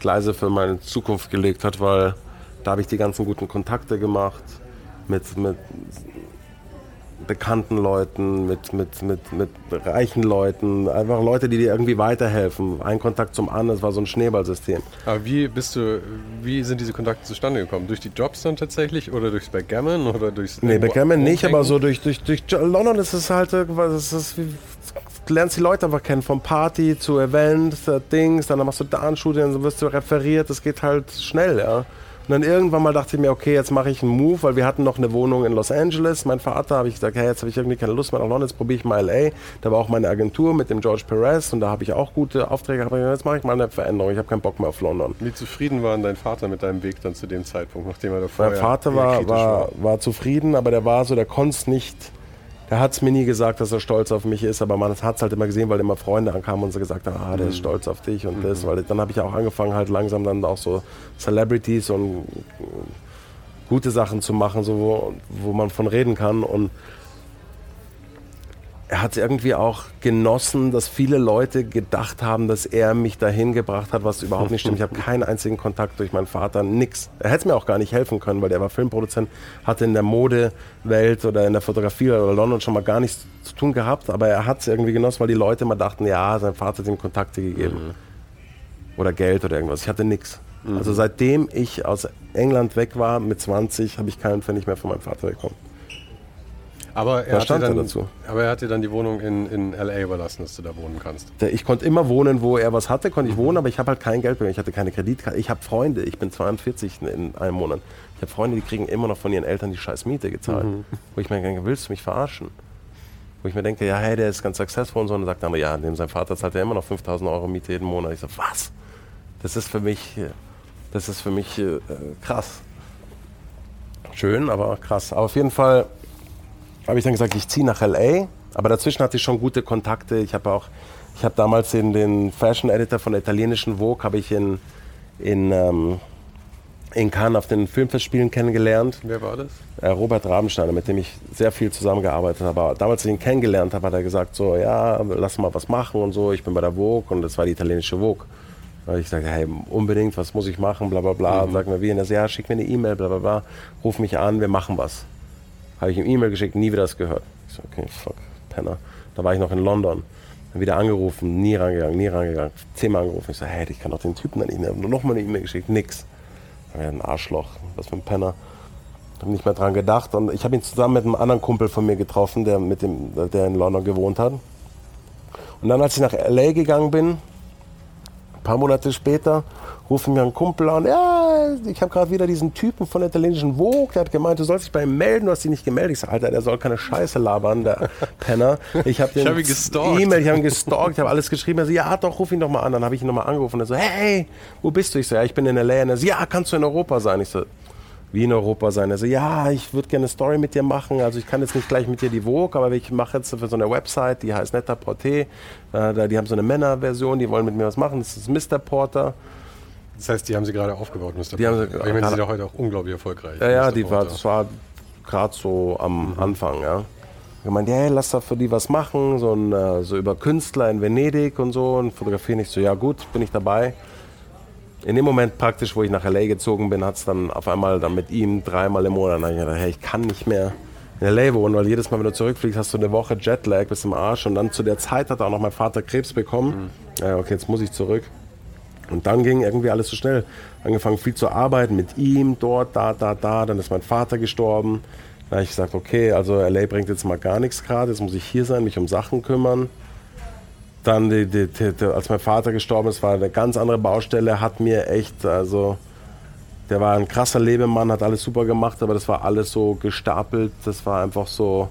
Gleise für meine Zukunft gelegt hat, weil da habe ich die ganzen guten Kontakte gemacht mit, mit bekannten Leuten, mit, mit, mit, mit reichen Leuten, einfach Leute, die dir irgendwie weiterhelfen. Ein Kontakt zum anderen, das war so ein Schneeballsystem. Aber wie bist du, wie sind diese Kontakte zustande gekommen? Durch die Jobs dann tatsächlich oder durchs Backgammon oder durchs Nee, Backgammon nicht, aber so durch, durch, durch London ist es halt, das ist wie, du lernst die Leute einfach kennen, vom Party zu Event, Dings, dann machst du da ein Shooting, dann wirst du referiert, das geht halt schnell, ja. Und dann irgendwann mal dachte ich mir, okay, jetzt mache ich einen Move, weil wir hatten noch eine Wohnung in Los Angeles. Mein Vater habe ich gesagt, hey, jetzt habe ich irgendwie keine Lust mehr nach London, jetzt probiere ich mal LA. Da war auch meine Agentur mit dem George Perez und da habe ich auch gute Aufträge gehabt. Jetzt mache ich mal eine Veränderung. Ich habe keinen Bock mehr auf London. Wie zufrieden war dein Vater mit deinem Weg dann zu dem Zeitpunkt, nachdem er davor Mein Vater war, war, war zufrieden, aber der war so, der konnte es nicht er hat es mir nie gesagt, dass er stolz auf mich ist, aber man hat es halt immer gesehen, weil immer Freunde ankamen und so gesagt haben, ah, der ist mhm. stolz auf dich und mhm. das, weil dann habe ich auch angefangen, halt langsam dann auch so Celebrities und gute Sachen zu machen, so wo, wo man von reden kann und er hat irgendwie auch genossen, dass viele Leute gedacht haben, dass er mich dahin gebracht hat, was überhaupt nicht stimmt. Ich habe keinen einzigen Kontakt durch meinen Vater, nix. Er hätte mir auch gar nicht helfen können, weil der war Filmproduzent, hatte in der Modewelt oder in der Fotografie oder London schon mal gar nichts zu tun gehabt, aber er hat es irgendwie genossen, weil die Leute immer dachten, ja, sein Vater hat ihm Kontakte gegeben. Mhm. Oder Geld oder irgendwas. Ich hatte nichts. Mhm. Also seitdem ich aus England weg war mit 20, habe ich keinen Pfennig mehr von meinem Vater bekommen. Aber er, stand dann, dazu. aber er hat dir dann die Wohnung in, in L.A. überlassen, dass du da wohnen kannst. Ich konnte immer wohnen, wo er was hatte, konnte ich wohnen, aber ich habe halt kein Geld mehr. Ich hatte keine Kreditkarte. Ich habe Freunde, ich bin 42 in einem Monat. Ich habe Freunde, die kriegen immer noch von ihren Eltern die scheiß Miete gezahlt. Mhm. Wo ich mir denke, willst du mich verarschen? Wo ich mir denke, ja, hey, der ist ganz successful und so. Und dann sagt er, ja, neben seinem Vater zahlt er immer noch 5000 Euro Miete jeden Monat. Ich so, was? Das ist für mich, das ist für mich äh, krass. Schön, aber krass. Aber auf jeden Fall habe ich dann gesagt, ich ziehe nach LA. Aber dazwischen hatte ich schon gute Kontakte. Ich habe auch, ich habe damals den, den Fashion Editor von der italienischen Vogue, habe ich in, in, ähm, in Cannes auf den Filmfestspielen kennengelernt. Wer war das? Äh, Robert Rabensteiner, mit dem ich sehr viel zusammengearbeitet habe. Aber damals, als ich ihn kennengelernt habe, hat er gesagt so, ja, lass mal was machen und so. Ich bin bei der Vogue und das war die italienische Vogue. Da ich sagte, hey, unbedingt, was muss ich machen, bla bla bla. Mhm. Sag mir wie, und er sagt, ja, schick mir eine E-Mail, bla bla bla, ruf mich an, wir machen was. Habe ich ihm E-Mail geschickt, nie wieder das gehört. Ich so, okay, fuck, Penner. Da war ich noch in London. Dann wieder angerufen, nie rangegangen, nie rangegangen. Zehnmal angerufen. Ich so, hey, ich kann doch den Typen dann nicht mehr. Nur noch mal eine E-Mail geschickt, nix. War ein Arschloch, was für ein Penner. Habe nicht mehr dran gedacht. Und ich habe ihn zusammen mit einem anderen Kumpel von mir getroffen, der, mit dem, der in London gewohnt hat. Und dann, als ich nach L.A. gegangen bin, ein paar Monate später, rufen mir ein Kumpel an, ja, ich habe gerade wieder diesen Typen von der italienischen Vogue, der hat gemeint, du sollst dich bei ihm melden, du hast dich nicht gemeldet. Ich sage, Alter, der soll keine Scheiße labern, der <laughs> Penner. Ich habe gestalkt. E-Mail, ich habe ihn gestalkt, ich habe alles geschrieben. Er so, ja, doch, ruf ihn doch mal an. Dann habe ich ihn nochmal angerufen. Er so, hey, wo bist du? Ich so, ja, ich bin in L.A. Und er so, ja, kannst du in Europa sein? Ich so, wie in Europa sein. Er so, ja, ich würde gerne eine Story mit dir machen. Also ich kann jetzt nicht gleich mit dir die Vogue, aber ich mache jetzt für so eine Website, die heißt Netta Porté. Äh, die haben so eine Männerversion, die wollen mit mir was machen. Das ist Mr. Porter. Das heißt, die haben sie gerade aufgebaut, Mr. Die haben sie, ich meine, sie sind ja heute auch unglaublich erfolgreich. Ja, ja, die war, das war gerade so am mhm. Anfang, ja. Ich meinte, hey, lass da für die was machen, so, ein, äh, so über Künstler in Venedig und so und fotografieren. Ich so, ja gut, bin ich dabei. In dem Moment praktisch, wo ich nach L.A. gezogen bin, hat es dann auf einmal dann mit ihm dreimal im Monat, dann ich gedacht, hey, ich kann nicht mehr in L.A. wohnen, weil jedes Mal, wenn du zurückfliegst, hast du eine Woche Jetlag bis zum Arsch und dann zu der Zeit hat auch noch mein Vater Krebs bekommen. Mhm. Ja, okay, jetzt muss ich zurück. Und dann ging irgendwie alles so schnell. Angefangen viel zu arbeiten mit ihm, dort, da, da, da. Dann ist mein Vater gestorben. Da habe ich gesagt, okay, also LA bringt jetzt mal gar nichts gerade. Jetzt muss ich hier sein, mich um Sachen kümmern. Dann, die, die, die, als mein Vater gestorben ist, war eine ganz andere Baustelle. Hat mir echt, also, der war ein krasser Lebemann, hat alles super gemacht, aber das war alles so gestapelt. Das war einfach so,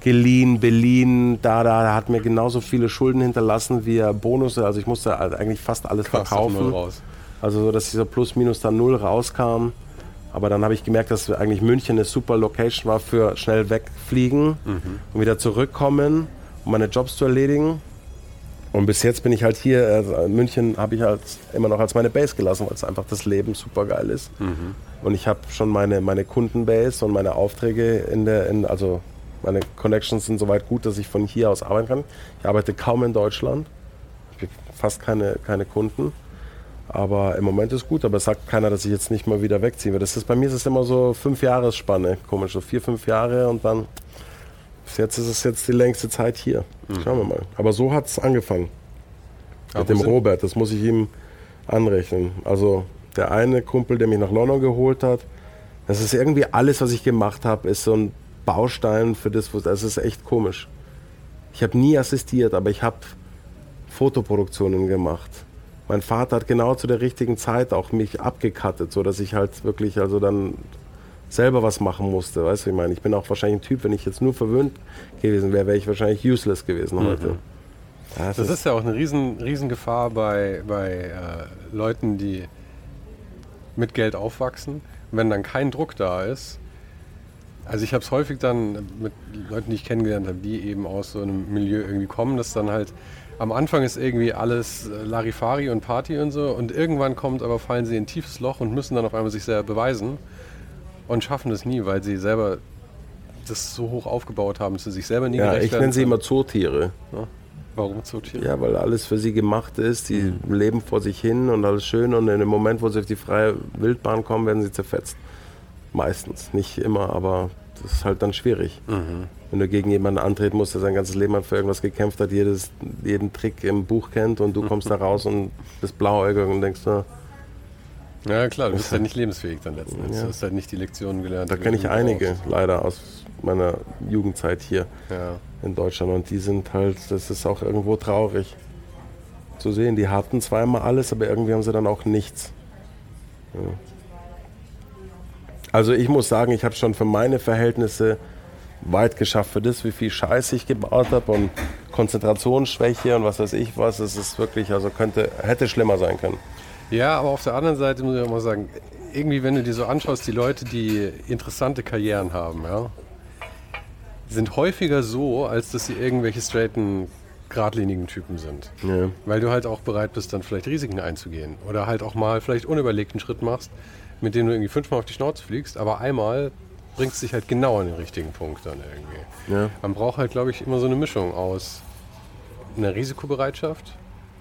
geliehen, beliehen, da, da, da hat mir genauso viele Schulden hinterlassen wie Bonus. Also ich musste eigentlich fast alles Krass, verkaufen. Also so, dass dieser Plus Minus dann null rauskam. Aber dann habe ich gemerkt, dass eigentlich München eine super Location war für schnell wegfliegen mhm. und wieder zurückkommen, um meine Jobs zu erledigen. Und bis jetzt bin ich halt hier, also München habe ich halt immer noch als meine Base gelassen, weil es einfach das Leben super geil ist. Mhm. Und ich habe schon meine, meine Kundenbase und meine Aufträge in der, in, also meine Connections sind soweit gut, dass ich von hier aus arbeiten kann. Ich arbeite kaum in Deutschland. Ich habe fast keine, keine Kunden. Aber im Moment ist gut, aber es sagt keiner, dass ich jetzt nicht mal wieder wegziehe. Das ist, bei mir ist es immer so fünf Jahresspanne, komisch, so vier, fünf Jahre und dann bis jetzt ist es jetzt die längste Zeit hier. Mhm. Schauen wir mal. Aber so hat es angefangen. Aber mit dem Robert, das muss ich ihm anrechnen. Also der eine Kumpel, der mich nach London geholt hat, das ist irgendwie alles, was ich gemacht habe, ist so ein Baustein für das, das ist echt komisch. Ich habe nie assistiert, aber ich habe Fotoproduktionen gemacht. Mein Vater hat genau zu der richtigen Zeit auch mich abgekattet, so dass ich halt wirklich also dann selber was machen musste. Weißt du, ich meine, ich bin auch wahrscheinlich ein Typ, wenn ich jetzt nur verwöhnt gewesen wäre, wäre ich wahrscheinlich useless gewesen mhm. heute. Das, das ist, ist, ja auch eine riesen, riesen Gefahr bei, bei äh, Leuten, die mit Geld aufwachsen. Wenn dann kein Druck da ist, also ich habe es häufig dann mit Leuten, die ich kennengelernt habe, die eben aus so einem Milieu irgendwie kommen, dass dann halt am Anfang ist irgendwie alles äh, Larifari und Party und so und irgendwann kommt aber fallen sie in ein tiefes Loch und müssen dann auf einmal sich selber beweisen und schaffen es nie, weil sie selber das so hoch aufgebaut haben, dass sie sich selber nie ja, Ich nenne sie immer Zootiere. Ja. Warum Zootiere? Ja, weil alles für sie gemacht ist. Die mhm. leben vor sich hin und alles schön und in dem Moment, wo sie auf die freie Wildbahn kommen, werden sie zerfetzt. Meistens, nicht immer, aber das ist halt dann schwierig. Mhm. Wenn du gegen jemanden antreten musst, der sein ganzes Leben für irgendwas gekämpft hat, jedes, jeden Trick im Buch kennt und du kommst da raus und bist blauäugig und denkst, na, ja, klar, du bist halt nicht lebensfähig dann letzten Endes. Ja. Du hast halt nicht die Lektionen gelernt. Da kenne ich einige, brauchst. leider, aus meiner Jugendzeit hier ja. in Deutschland. Und die sind halt, das ist auch irgendwo traurig zu sehen. Die hatten zweimal alles, aber irgendwie haben sie dann auch nichts. Ja. Also ich muss sagen, ich habe schon für meine Verhältnisse weit geschafft für das, wie viel Scheiße ich gebaut habe und Konzentrationsschwäche und was weiß ich was. Es ist wirklich, also könnte, hätte schlimmer sein können. Ja, aber auf der anderen Seite muss ich auch mal sagen, irgendwie, wenn du dir so anschaust, die Leute, die interessante Karrieren haben, ja, sind häufiger so, als dass sie irgendwelche straighten, geradlinigen Typen sind. Ja. Weil du halt auch bereit bist, dann vielleicht Risiken einzugehen. Oder halt auch mal vielleicht unüberlegten Schritt machst, mit dem du irgendwie fünfmal auf die Schnauze fliegst, aber einmal bringst du dich halt genau an den richtigen Punkt dann irgendwie. Ja. Man braucht halt, glaube ich, immer so eine Mischung aus einer Risikobereitschaft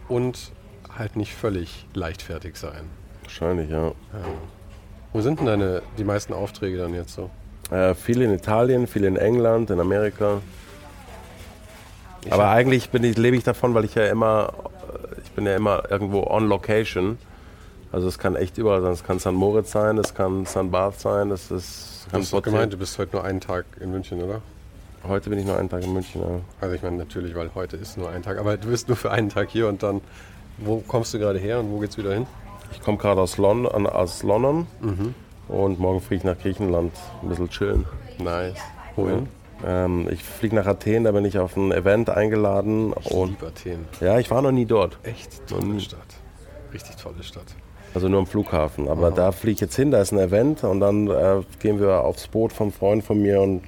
und halt nicht völlig leichtfertig sein. Wahrscheinlich, ja. ja. Wo sind denn deine, die meisten Aufträge dann jetzt so? Äh, viele in Italien, viele in England, in Amerika. Ich Aber eigentlich ich, lebe ich davon, weil ich ja immer, äh, ich bin ja immer irgendwo on location. Also es kann echt überall sein. Es kann St. Moritz sein, es kann St. Barth sein, das ist. Du hast doch gemeint, du bist heute nur einen Tag in München, oder? Heute bin ich nur einen Tag in München, ja. Also ich meine natürlich, weil heute ist nur ein Tag, aber du bist nur für einen Tag hier und dann wo kommst du gerade her und wo geht's wieder hin? Ich komme gerade aus London, aus London mhm. und morgen fliege ich nach Griechenland, ein bisschen chillen. Nice. Wohin? Ja. Ähm, ich fliege nach Athen, da bin ich auf ein Event eingeladen. Ich und liebe Athen. Ja, ich war noch nie dort. Echt tolle. Stadt. Richtig tolle Stadt. Also nur am Flughafen. Aber Aha. da fliege ich jetzt hin, da ist ein Event und dann äh, gehen wir aufs Boot vom Freund von mir und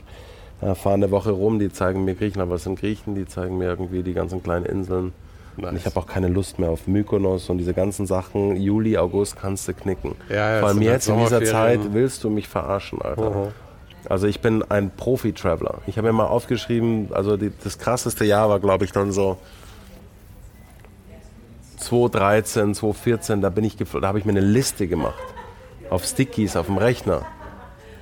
äh, fahren eine Woche rum. Die zeigen mir Griechenland, was sind Griechen, die zeigen mir irgendwie die ganzen kleinen Inseln. Nice. Und ich habe auch keine Lust mehr auf Mykonos und diese ganzen Sachen. Juli, August kannst du knicken. Ja, ja, Vor allem jetzt in dieser Zeit willst du mich verarschen, Alter. -huh. Also ich bin ein Profi-Traveler. Ich habe mir mal aufgeschrieben, also die, das krasseste Jahr war, glaube ich, dann so 2013, 2014, da bin ich da habe ich mir eine Liste gemacht. Auf Stickies, auf dem Rechner.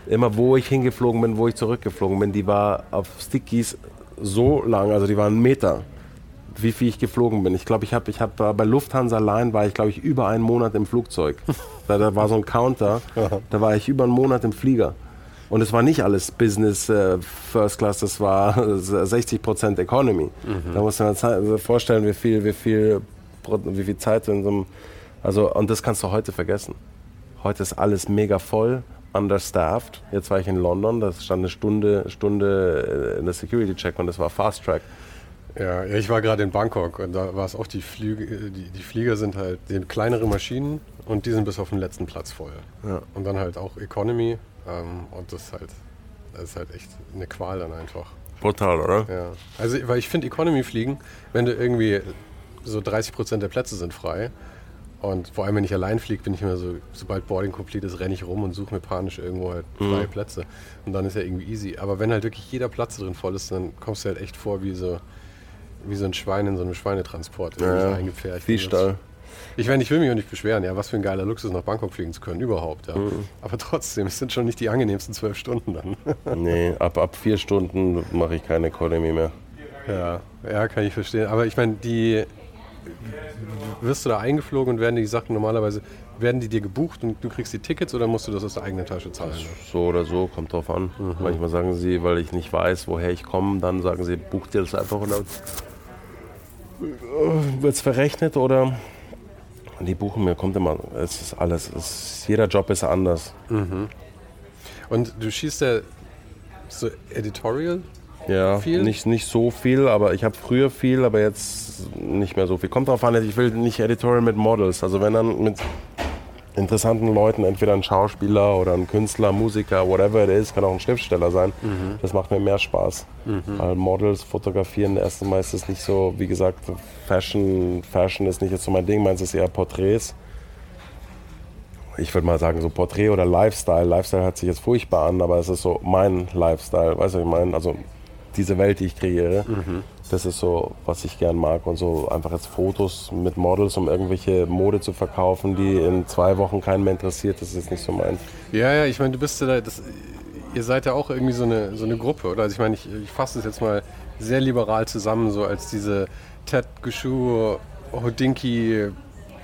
Immer wo ich hingeflogen bin, wo ich zurückgeflogen bin, die war auf Stickies so lang, also die waren einen Meter wie viel ich geflogen bin. Ich glaube, ich habe ich hab, bei Lufthansa allein war ich, glaube ich, über einen Monat im Flugzeug. <laughs> da, da war so ein Counter, da war ich über einen Monat im Flieger. Und es war nicht alles Business äh, First Class, das war <laughs> 60 Prozent Economy. Mhm. Da muss man sich vorstellen, wie viel, wie viel, wie viel Zeit in so einem, also, und das kannst du heute vergessen. Heute ist alles mega voll. understaffed. Jetzt war ich in London, da stand eine Stunde, Stunde äh, in der Security-Check und das war Fast Track. Ja, ich war gerade in Bangkok und da war es auch, die, Flüge, die, die Flieger sind halt die kleinere Maschinen und die sind bis auf den letzten Platz voll. Ja. Und dann halt auch Economy ähm, und das ist halt, das ist halt echt eine Qual dann einfach. Brutal, oder? Ja. Also, weil ich finde Economy fliegen, wenn du irgendwie so 30 Prozent der Plätze sind frei und vor allem, wenn ich allein fliege, bin ich immer so, sobald Boarding complete ist, renne ich rum und suche mir panisch irgendwo halt freie mhm. Plätze. Und dann ist ja irgendwie easy. Aber wenn halt wirklich jeder Platz drin voll ist, dann kommst du halt echt vor wie so, wie so ein Schwein in so einem Schweinetransport. Ja, eingepfercht. Viehstall. Ich meine, ich will mich auch nicht beschweren, ja, was für ein geiler Luxus nach Bangkok fliegen zu können, überhaupt, ja. Mhm. Aber trotzdem, es sind schon nicht die angenehmsten zwölf Stunden dann. <laughs> nee, ab, ab vier Stunden mache ich keine Economy mehr. Ja, ja, kann ich verstehen. Aber ich meine, die wirst du da eingeflogen und werden die Sachen normalerweise, werden die dir gebucht und du kriegst die Tickets oder musst du das aus der eigenen Tasche zahlen? So oder so, kommt drauf an. Mhm. Manchmal sagen sie, weil ich nicht weiß, woher ich komme, dann sagen sie, buch dir das einfach und dann wird es verrechnet oder die buchen mir, kommt immer, es ist alles, es ist, jeder Job ist anders. Mhm. Und du schießt ja so Editorial? Ja, viel? Nicht, nicht so viel, aber ich habe früher viel, aber jetzt nicht mehr so viel. Kommt drauf an, ich will nicht Editorial mit Models. Also wenn dann mit interessanten Leuten, entweder ein Schauspieler oder ein Künstler, Musiker, whatever it is, kann auch ein Schriftsteller sein. Mhm. Das macht mir mehr Spaß. Mhm. Weil Models fotografieren erst meistens nicht so, wie gesagt, Fashion, Fashion ist nicht jetzt so mein Ding, meins ist eher Porträts. Ich würde mal sagen, so Porträt oder Lifestyle. Lifestyle hört sich jetzt furchtbar an, aber es ist so mein Lifestyle, weißt du, was ich meine? Also diese Welt, die ich kreiere. Mhm. Das ist so, was ich gern mag. Und so einfach jetzt Fotos mit Models, um irgendwelche Mode zu verkaufen, die in zwei Wochen keinen mehr interessiert, das ist jetzt nicht so meins. Ja, ja, ich meine, du bist ja, das, ihr seid ja auch irgendwie so eine, so eine Gruppe, oder? Also ich meine, ich, ich fasse es jetzt mal sehr liberal zusammen, so als diese Ted Geschu, Hodinki,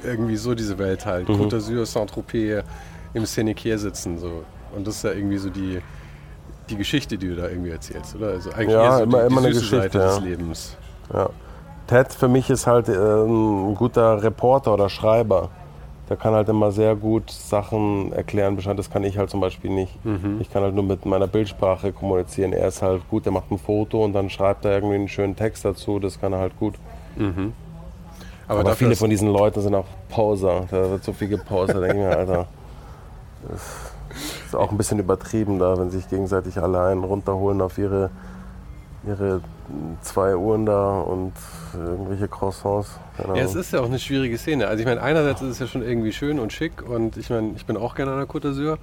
irgendwie so diese Welt halt. Mhm. Côte d'Azur, Saint-Tropez, im Sénéquier sitzen, so. Und das ist ja irgendwie so die, die Geschichte, die du da irgendwie erzählst, oder? Also eigentlich ja, so immer, die, immer die eine Geschichte Seite ja. des Lebens. Ja. Ted für mich ist halt äh, ein guter Reporter oder Schreiber. Der kann halt immer sehr gut Sachen erklären. Das kann ich halt zum Beispiel nicht. Mhm. Ich kann halt nur mit meiner Bildsprache kommunizieren. Er ist halt gut, der macht ein Foto und dann schreibt er irgendwie einen schönen Text dazu. Das kann er halt gut. Mhm. Aber, Aber viele von diesen Leuten sind auch Poser. Da wird so viel gepostet, denke ich mir, Alter. Das <laughs> ist auch ein bisschen übertrieben da, wenn sich gegenseitig alle einen runterholen auf ihre, ihre zwei Uhren da und irgendwelche Croissants. Ja, es ist ja auch eine schwierige Szene. Also ich meine, einerseits ist es ja schon irgendwie schön und schick und ich meine, ich bin auch gerne an der Côte d'Azur,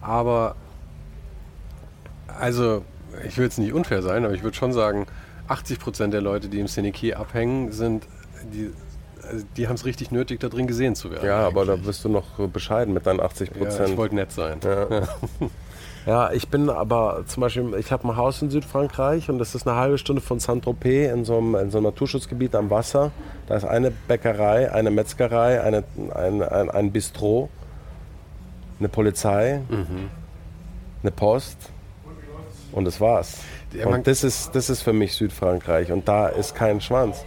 aber also ich will jetzt nicht unfair sein, aber ich würde schon sagen, 80 Prozent der Leute, die im Senekier abhängen, sind die die haben es richtig nötig, da drin gesehen zu werden. Ja, eigentlich. aber da bist du noch bescheiden mit deinen 80 Prozent. Ja, ich wollte nett sein. Ja. <laughs> ja. ich bin aber zum Beispiel, ich habe ein Haus in Südfrankreich und das ist eine halbe Stunde von Saint-Tropez in, so einem, in so einem Naturschutzgebiet am Wasser. Da ist eine Bäckerei, eine Metzgerei, eine, ein, ein, ein Bistro, eine Polizei, mhm. eine Post und das war's. Ja, und das ist, das ist für mich Südfrankreich und da ist kein Schwanz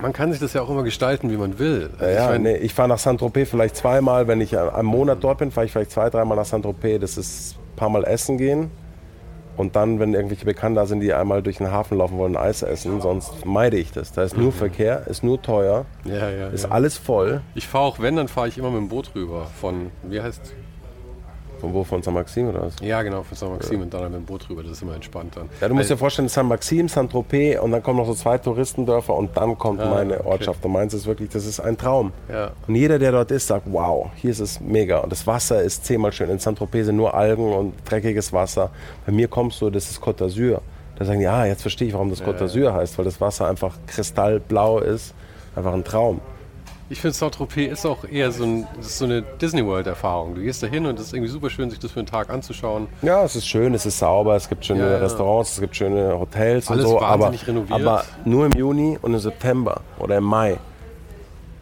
man kann sich das ja auch immer gestalten, wie man will. Also ja, ich, mein, nee, ich fahre nach Saint-Tropez vielleicht zweimal. Wenn ich einen Monat dort bin, fahre ich vielleicht zwei, dreimal nach Saint-Tropez. Das ist ein paar Mal essen gehen. Und dann, wenn irgendwelche Bekannte da sind, die einmal durch den Hafen laufen wollen, Eis essen, sonst meide ich das. Da ist nur mhm. Verkehr, ist nur teuer, ja, ja, ist ja. alles voll. Ich fahre auch, wenn, dann fahre ich immer mit dem Boot rüber. Von, wie heißt von wo? Von San Maxim oder was? Ja, genau, von San Maxim ja. und dann mit dem Boot rüber. Das ist immer entspannt dann. Ja, du musst dir vorstellen, San Maxim, San Tropez und dann kommen noch so zwei Touristendörfer und dann kommt ah, meine Ortschaft. Okay. Und meins ist wirklich, das ist ein Traum. Ja. Und jeder, der dort ist, sagt, wow, hier ist es mega. Und das Wasser ist zehnmal schön. In San Tropez sind nur Algen und dreckiges Wasser. Bei mir kommst du, das ist Côte d'Azur. Da sagen die, ah, jetzt verstehe ich, warum das Côte d'Azur heißt, weil das Wasser einfach kristallblau ist. Einfach ein Traum. Ich finde, Saint-Tropez ist auch eher so, ein, so eine Disney World-Erfahrung. Du gehst da hin und es ist irgendwie super schön, sich das für einen Tag anzuschauen. Ja, es ist schön, es ist sauber, es gibt schöne ja, ja. Restaurants, es gibt schöne Hotels Alles und so. Aber, renoviert. aber nur im Juni und im September oder im Mai.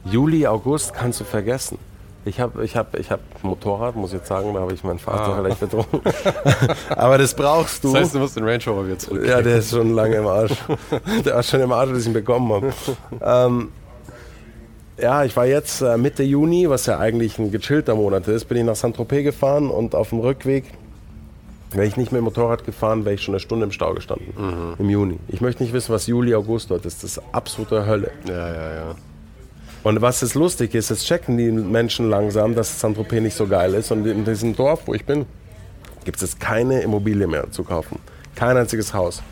Juli, August kannst du vergessen. Ich habe ich hab, ich hab Motorrad, muss ich jetzt sagen, da habe ich meinen Vater ah. vielleicht betrunken. <laughs> Aber das brauchst du. Das heißt, du musst den Range Rover wieder zurück. Ja, der ist schon lange im Arsch. der war schon im Arsch, als ich ihn bekommen habe. <laughs> ähm, Ja, ich war jetzt äh, Mitte Juni, was ja eigentlich ein gechillter Monat ist, bin ich nach Saint-Tropez gefahren und auf dem Rückweg wäre ich nicht mit dem Motorrad gefahren, wäre ich schon eine Stunde im Stau gestanden. Mhm. Im Juni. Ich möchte nicht wissen, was Juli, August dort ist. Das ist absolute Hölle. Ja, ja, ja. Und was jetzt lustig ist, jetzt checken die Menschen langsam, dass Saint-Tropez nicht so geil ist. Und in diesem Dorf, wo ich bin, gibt es jetzt keine Immobilie mehr zu kaufen. Kein einziges Haus.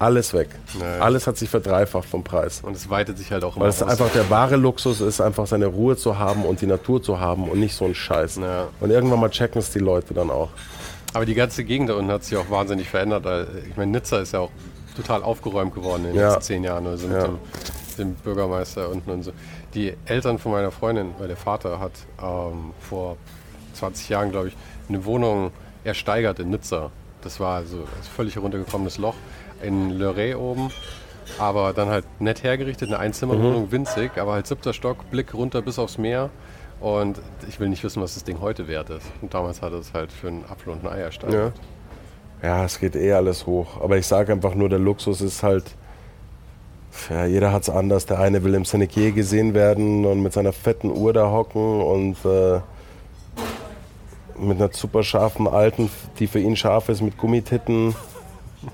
Alles weg. Naja. Alles hat sich verdreifacht vom Preis. Und es weitet sich halt auch immer Weil es einfach der wahre Luxus ist, einfach seine Ruhe zu haben und die Natur zu haben und nicht so ein Scheiß. Naja. Und irgendwann mal checken es die Leute dann auch. Aber die ganze Gegend da unten hat sich auch wahnsinnig verändert. Ich meine, Nizza ist ja auch total aufgeräumt geworden in den ja. letzten zehn Jahren. Also mit ja. dem, dem, Bürgermeister unten und so. Die Eltern von meiner Freundin, weil der Vater hat ähm, vor 20 Jahren, glaube ich, eine Wohnung ersteigert in Nizza. Das war also ein völlig heruntergekommenes Loch in Le Ray oben. Aber dann halt nett hergerichtet, eine Einzimmerwohnung, mhm. winzig, aber halt siebter Stock, Blick runter bis aufs Meer. Und ich will nicht wissen, was das Ding heute wert ist. Und damals hat es halt für einen Apfel und ein Ei ersteigert. Ja. ja, es geht eh alles hoch. Aber ich sage einfach nur, der Luxus ist halt. Ja, jeder hat es anders. Der eine will im Senekier gesehen werden und mit seiner fetten Uhr da hocken und äh, mit einer super scharfen alten, die für ihn scharf ist, mit Gummititten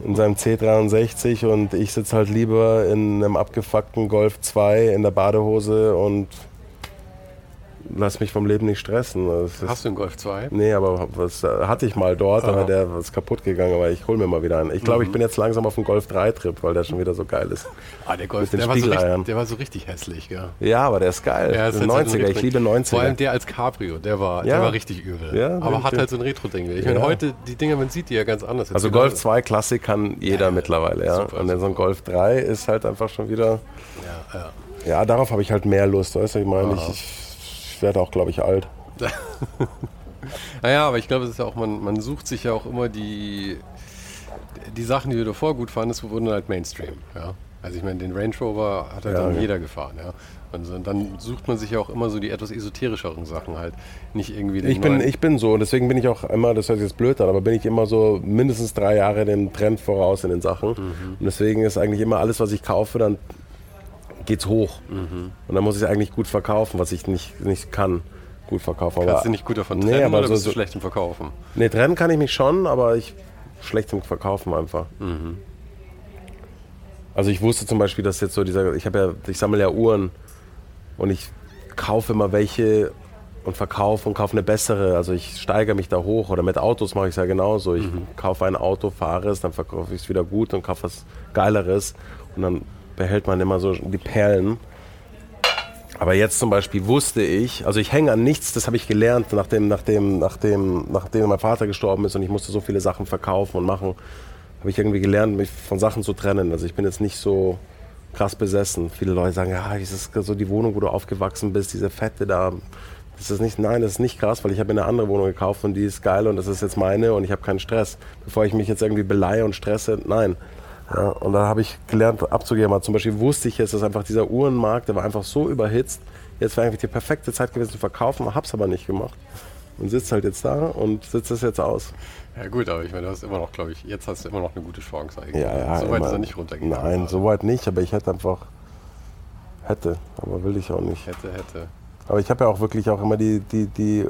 in seinem C63 und ich sitze halt lieber in einem abgefuckten Golf 2 in der Badehose und lass mich vom Leben nicht stressen. Hast du einen Golf 2? Nee, aber was hatte ich mal dort, Aha. aber der ist kaputt gegangen, aber ich hole mir mal wieder einen. Ich glaube, mhm. ich bin jetzt langsam auf dem Golf 3 Trip, weil der schon wieder so geil ist. Ah, der Golf, der war, so richtig, der war so richtig hässlich, gell? Ja, aber der ist geil. Ja, ist 90er, halt ich liebe 90er. Vor allem der als Cabrio, der war, ja. der war richtig übel. Ja, aber hat halt so ein Retro-Ding. Ich meine, heute, die Dinger, man sieht die ja ganz anders. also Golf 2 Klassik kann jeder mittlerweile, ja. Super, Und so ein Golf 3 ist halt einfach schon wieder... Ja, ja. Ja, darauf habe ich halt mehr Lust, weißt du, ich meine, ich ich werde auch, glaube ich, alt. <laughs> naja, aber ich glaube, es ist ja auch, man, man sucht sich ja auch immer die, die Sachen, die du davor gut fandest, wurden halt Mainstream. Ja? Also ich meine, den Range Rover hat halt ja, dann ja. jeder gefahren, ja. Und, dann sucht man sich ja auch immer so die etwas esoterischeren Sachen halt. Nicht irgendwie den ich bin, ich bin so, und deswegen bin ich auch immer, das hört sich jetzt blöd an, aber bin ich immer so mindestens drei Jahre dem Trend voraus in den Sachen. Mhm. Und deswegen ist eigentlich immer alles, was ich kaufe, dann geht's hoch. Mhm. Und dann muss ich es eigentlich gut verkaufen, was ich nicht, nicht kann. Gut verkaufen. Kannst aber, du nicht gut davon trennen nee, aber oder so, bist du schlecht im Verkaufen? Nee, trennen kann ich mich schon, aber ich schlecht im Verkaufen einfach. Mhm. Also ich wusste zum Beispiel, dass jetzt so dieser, ich habe ja, ich sammle ja Uhren und ich kaufe immer welche und verkaufe und kaufe eine bessere. Also ich steigere mich da hoch oder mit Autos mache ich es ja genauso. Ich mhm. kaufe ein Auto, fahre es, dann verkaufe ich es wieder gut und kaufe was Geileres und dann behält man immer so die Perlen. Aber jetzt zum Beispiel wusste ich, also ich hänge an nichts, das habe ich gelernt, nachdem, nachdem, nachdem, nachdem mein Vater gestorben ist und ich musste so viele Sachen verkaufen und machen, habe ich irgendwie gelernt, mich von Sachen zu trennen. Also ich bin jetzt nicht so krass besessen. Viele Leute sagen, ja, das ist so die Wohnung, wo du aufgewachsen bist, diese Fette da. Das ist nicht, nein, das ist nicht krass, weil ich habe eine andere Wohnung gekauft und die ist geil und das ist jetzt meine und ich habe keinen Stress. Bevor ich mich jetzt irgendwie beleihe und stresse, nein. Ja, und da habe ich gelernt abzugeben. Aber zum Beispiel wusste ich jetzt, dass einfach dieser Uhrenmarkt, der war einfach so überhitzt. Jetzt wäre eigentlich die perfekte Zeit gewesen zu verkaufen, habe es aber nicht gemacht. Und sitze halt jetzt da und sitze es jetzt aus. Ja gut, aber ich meine, du hast immer noch, glaube ich, jetzt hast du immer noch eine gute Chance eigentlich. Ja, ja, so weit ist er nicht runtergegangen. Nein, so weit nicht, aber ich hätte einfach, hätte, aber will ich auch nicht. Hätte, hätte. Aber ich habe ja auch wirklich auch immer die, die, die,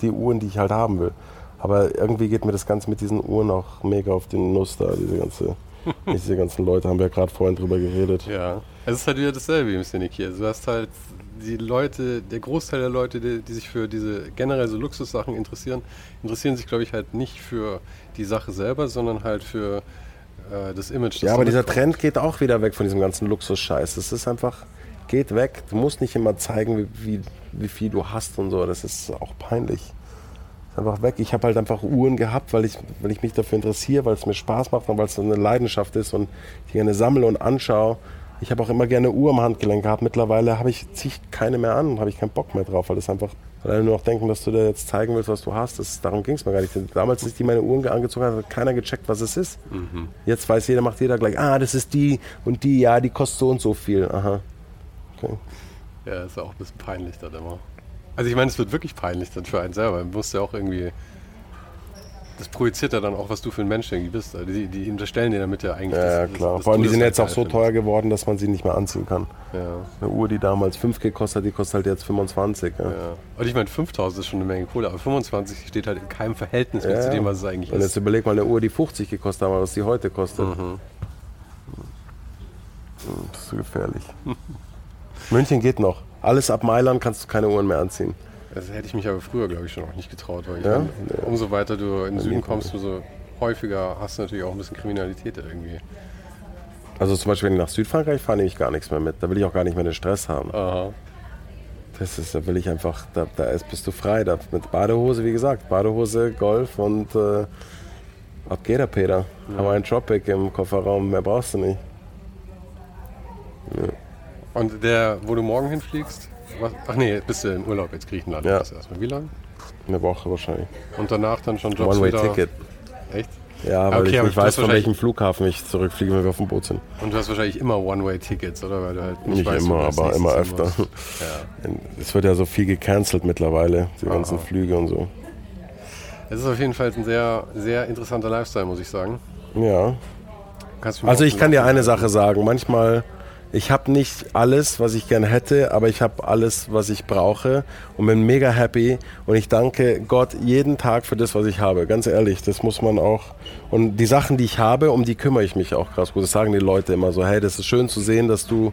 die Uhren, die ich halt haben will. Aber irgendwie geht mir das Ganze mit diesen Uhren auch mega auf den Nuss da, diese ganze <laughs> diese ganzen Leute haben wir ja gerade vorhin drüber geredet. Ja, es ist halt wieder dasselbe im Cynic hier. Du hast halt die Leute, der Großteil der Leute, die, die, sich für diese generell so Luxussachen interessieren, interessieren sich, glaube ich, halt nicht für die Sache selber, sondern halt für äh, das Image. Das ja, aber dieser Trend geht auch wieder weg von diesem ganzen Luxus-Scheiß. Das ist einfach, geht weg. Du musst nicht immer zeigen, wie, wie, wie viel du hast und so. Das ist auch peinlich einfach weg. Ich habe halt einfach Uhren gehabt, weil ich, weil ich mich dafür interessiere, weil es mir Spaß macht und weil es eine Leidenschaft ist und ich gerne sammle und anschaue. Ich habe auch immer gerne Uhr am Handgelenk gehabt. Mittlerweile habe ich ziehe keine mehr an, habe ich keinen Bock mehr drauf, weil das einfach, weil alle nur noch denken, dass du dir jetzt zeigen willst, was du hast. Das, darum ging es mir gar nicht. Damals, als ich die meine Uhren angezogen habe, hat keiner gecheckt, was es ist. Mhm. Jetzt weiß jeder, macht jeder gleich, ah, das ist die und die, ja, die kostet so und so viel. Aha. Okay. Ja, ist auch ein bisschen peinlich dann immer. Also ich meine, es wird wirklich peinlich dann für einen selber. Man muss ja auch irgendwie. das projiziert ja dann auch, was du für ein Mensch irgendwie bist. Also die, die unterstellen dir damit ja eigentlich. Ja, das, klar. das, Vor allem, die sind jetzt auch so geil teuer geworden, dass man sie nicht mehr anziehen kann. findest. Ja. Eine Uhr, die damals 5 gekostet hat, die kostet halt jetzt 25. Ja. Ja. Und ich meine, 5000 ist schon eine Menge Kohle, aber 25 steht halt in keinem Verhältnis mehr zu dem, was es eigentlich Und jetzt ist. überleg mal eine Uhr, die 50 gekostet hat, was die heute kostet. Mhm. Das ist so gefährlich. <laughs> München geht noch. Alles ab Mailand kannst du keine Uhren mehr anziehen. Das hätte ich mich aber früher, glaube ich, schon auch nicht getraut. Weil ich Ja? meine, umso weiter du in den Süden kommst, umso häufiger hast du natürlich auch ein bisschen Kriminalität irgendwie. Also zum Beispiel, wenn ich nach Südfrankreich fahre, nehme ich gar nichts mehr mit. Da will ich auch gar nicht mehr den Stress haben. Aha. Das ist, da will ich einfach, da, da ist, bist du frei. Da, mit Badehose, wie gesagt, Badehose, Golf und äh, ab geht der Peter. Haben wir einen Tropic im Kofferraum, mehr brauchst du nicht. Und der, wo du morgen hinfliegst, was, ach nee, bist du in Urlaub jetzt Griechenland Ja. jetzt erstmal. Wie lang? Eine Woche wahrscheinlich. Und danach dann schon Jobs wieder. One-Way-Ticket. Echt? Ja, weil Okay, ich nicht weiß, von welchem Flughafen ich zurückfliege, wenn wir auf dem Boot sind. Und du hast wahrscheinlich immer One-Way-Tickets, oder? Weil du halt nicht, Nicht weißt, immer, aber immer öfter. Ja. Es wird ja so viel gecancelt mittlerweile, die ganzen Aha. Flüge und so. Es ist auf jeden Fall ein sehr, sehr interessanter Lifestyle, muss ich sagen. Ja. Also ich kann dir eine Sache sagen. Manchmal, ich habe nicht alles, was ich gerne hätte, aber ich habe alles, was ich brauche und bin mega happy. Und ich danke Gott jeden Tag für das, was ich habe. Ganz ehrlich, das muss man auch. Und die Sachen, die ich habe, um die kümmere ich mich auch krass gut. Das sagen die Leute immer so, hey, das ist schön zu sehen, dass du,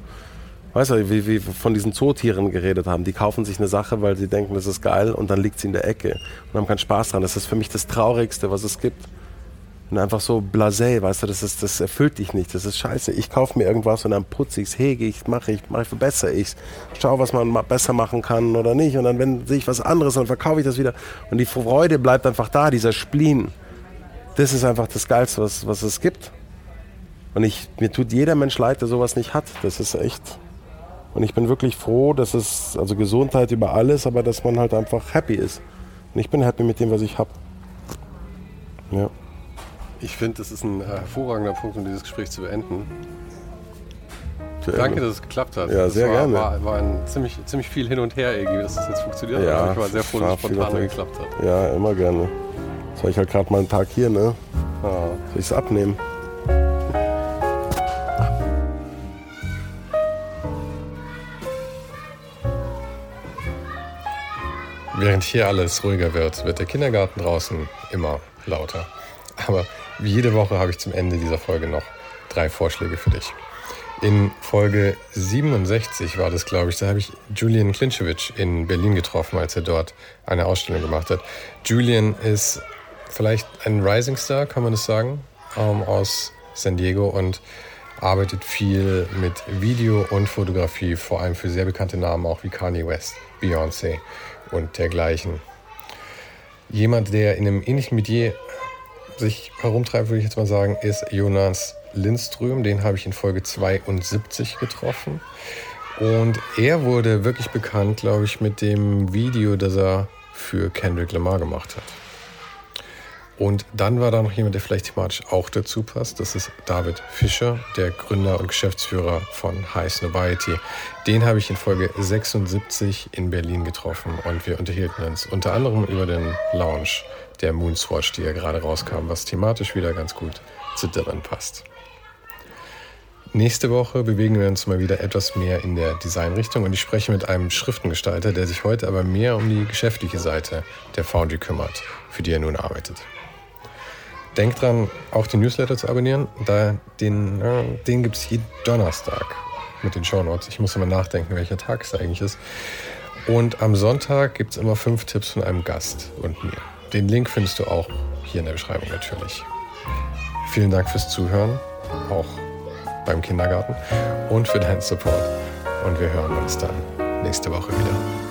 weißt du, wie wir von diesen Zootieren geredet haben. Die kaufen sich eine Sache, weil sie denken, das ist geil und dann liegt sie in der Ecke und haben keinen Spaß dran. Das ist für mich das Traurigste, was es gibt. Und einfach so blasé, weißt du, das, ist, das erfüllt dich nicht, das ist scheiße. Ich kaufe mir irgendwas und dann putze ich es, hege ich, mache ich, mache ich, verbessere ich Schau, was man ma- besser machen kann oder nicht. Und dann wenn, sehe ich was anderes, dann verkaufe ich das wieder. Und die Freude bleibt einfach da, dieser Spleen. Das ist einfach das Geilste, was, was es gibt. Und ich, mir tut jeder Mensch leid, der sowas nicht hat. Das ist echt. Und ich bin wirklich froh, dass es, also Gesundheit über alles, aber dass man halt einfach happy ist. Und ich bin happy mit dem, was ich habe. Ja. Ich finde, das ist ein hervorragender Punkt, um dieses Gespräch zu beenden. Sehr Danke, dass es geklappt hat. Ja, das sehr war, gerne. War, war ein ziemlich, ziemlich viel hin und her irgendwie, dass das jetzt funktioniert Ja, hat. Ich war sehr froh, dass war es spontan geklappt hat. Ja, immer gerne. Jetzt habe ich halt gerade mal einen Tag hier, ne? Ah. Soll ich es abnehmen? Während hier alles ruhiger wird, wird der Kindergarten draußen immer lauter. Aber wie jede Woche habe ich zum Ende dieser Folge noch drei Vorschläge für dich. In Folge 67 war das, glaube ich, da habe ich Julian Klinchewitsch in Berlin getroffen, als er dort eine Ausstellung gemacht hat. Julian ist vielleicht ein Rising Star, kann man das sagen, ähm, aus San Diego und arbeitet viel mit Video und Fotografie, vor allem für sehr bekannte Namen auch wie Kanye West, Beyoncé und dergleichen. Jemand, der in einem ähnlichen Metier sich herumtreibt, würde ich jetzt mal sagen, ist Jonas Lindström. Den habe ich in Folge 72 getroffen. Und er wurde wirklich bekannt, glaube ich, mit dem Video, das er für Kendrick Lamar gemacht hat. Und dann war da noch jemand, der vielleicht thematisch auch dazu passt. Das ist David Fischer, der Gründer und Geschäftsführer von High Snobiety. Den habe ich in Folge 76 in Berlin getroffen und wir unterhielten uns unter anderem über den Launch der Moonswatch, die ja gerade rauskam, was thematisch wieder ganz gut zu Dylan passt. Nächste Woche bewegen wir uns mal wieder etwas mehr in der Designrichtung und ich spreche mit einem Schriftengestalter, der sich heute aber mehr um die geschäftliche Seite der Foundry kümmert, für die er nun arbeitet. Denkt dran, auch den Newsletter zu abonnieren. Da den, den gibt es jeden Donnerstag mit den Shownotes. Ich muss immer nachdenken, welcher Tag es eigentlich ist. Und am Sonntag gibt es immer fünf Tipps von einem Gast und mir. Den Link findest du auch hier in der Beschreibung natürlich. Vielen Dank fürs Zuhören, auch beim Kindergarten und für deinen Support. Und wir hören uns dann nächste Woche wieder.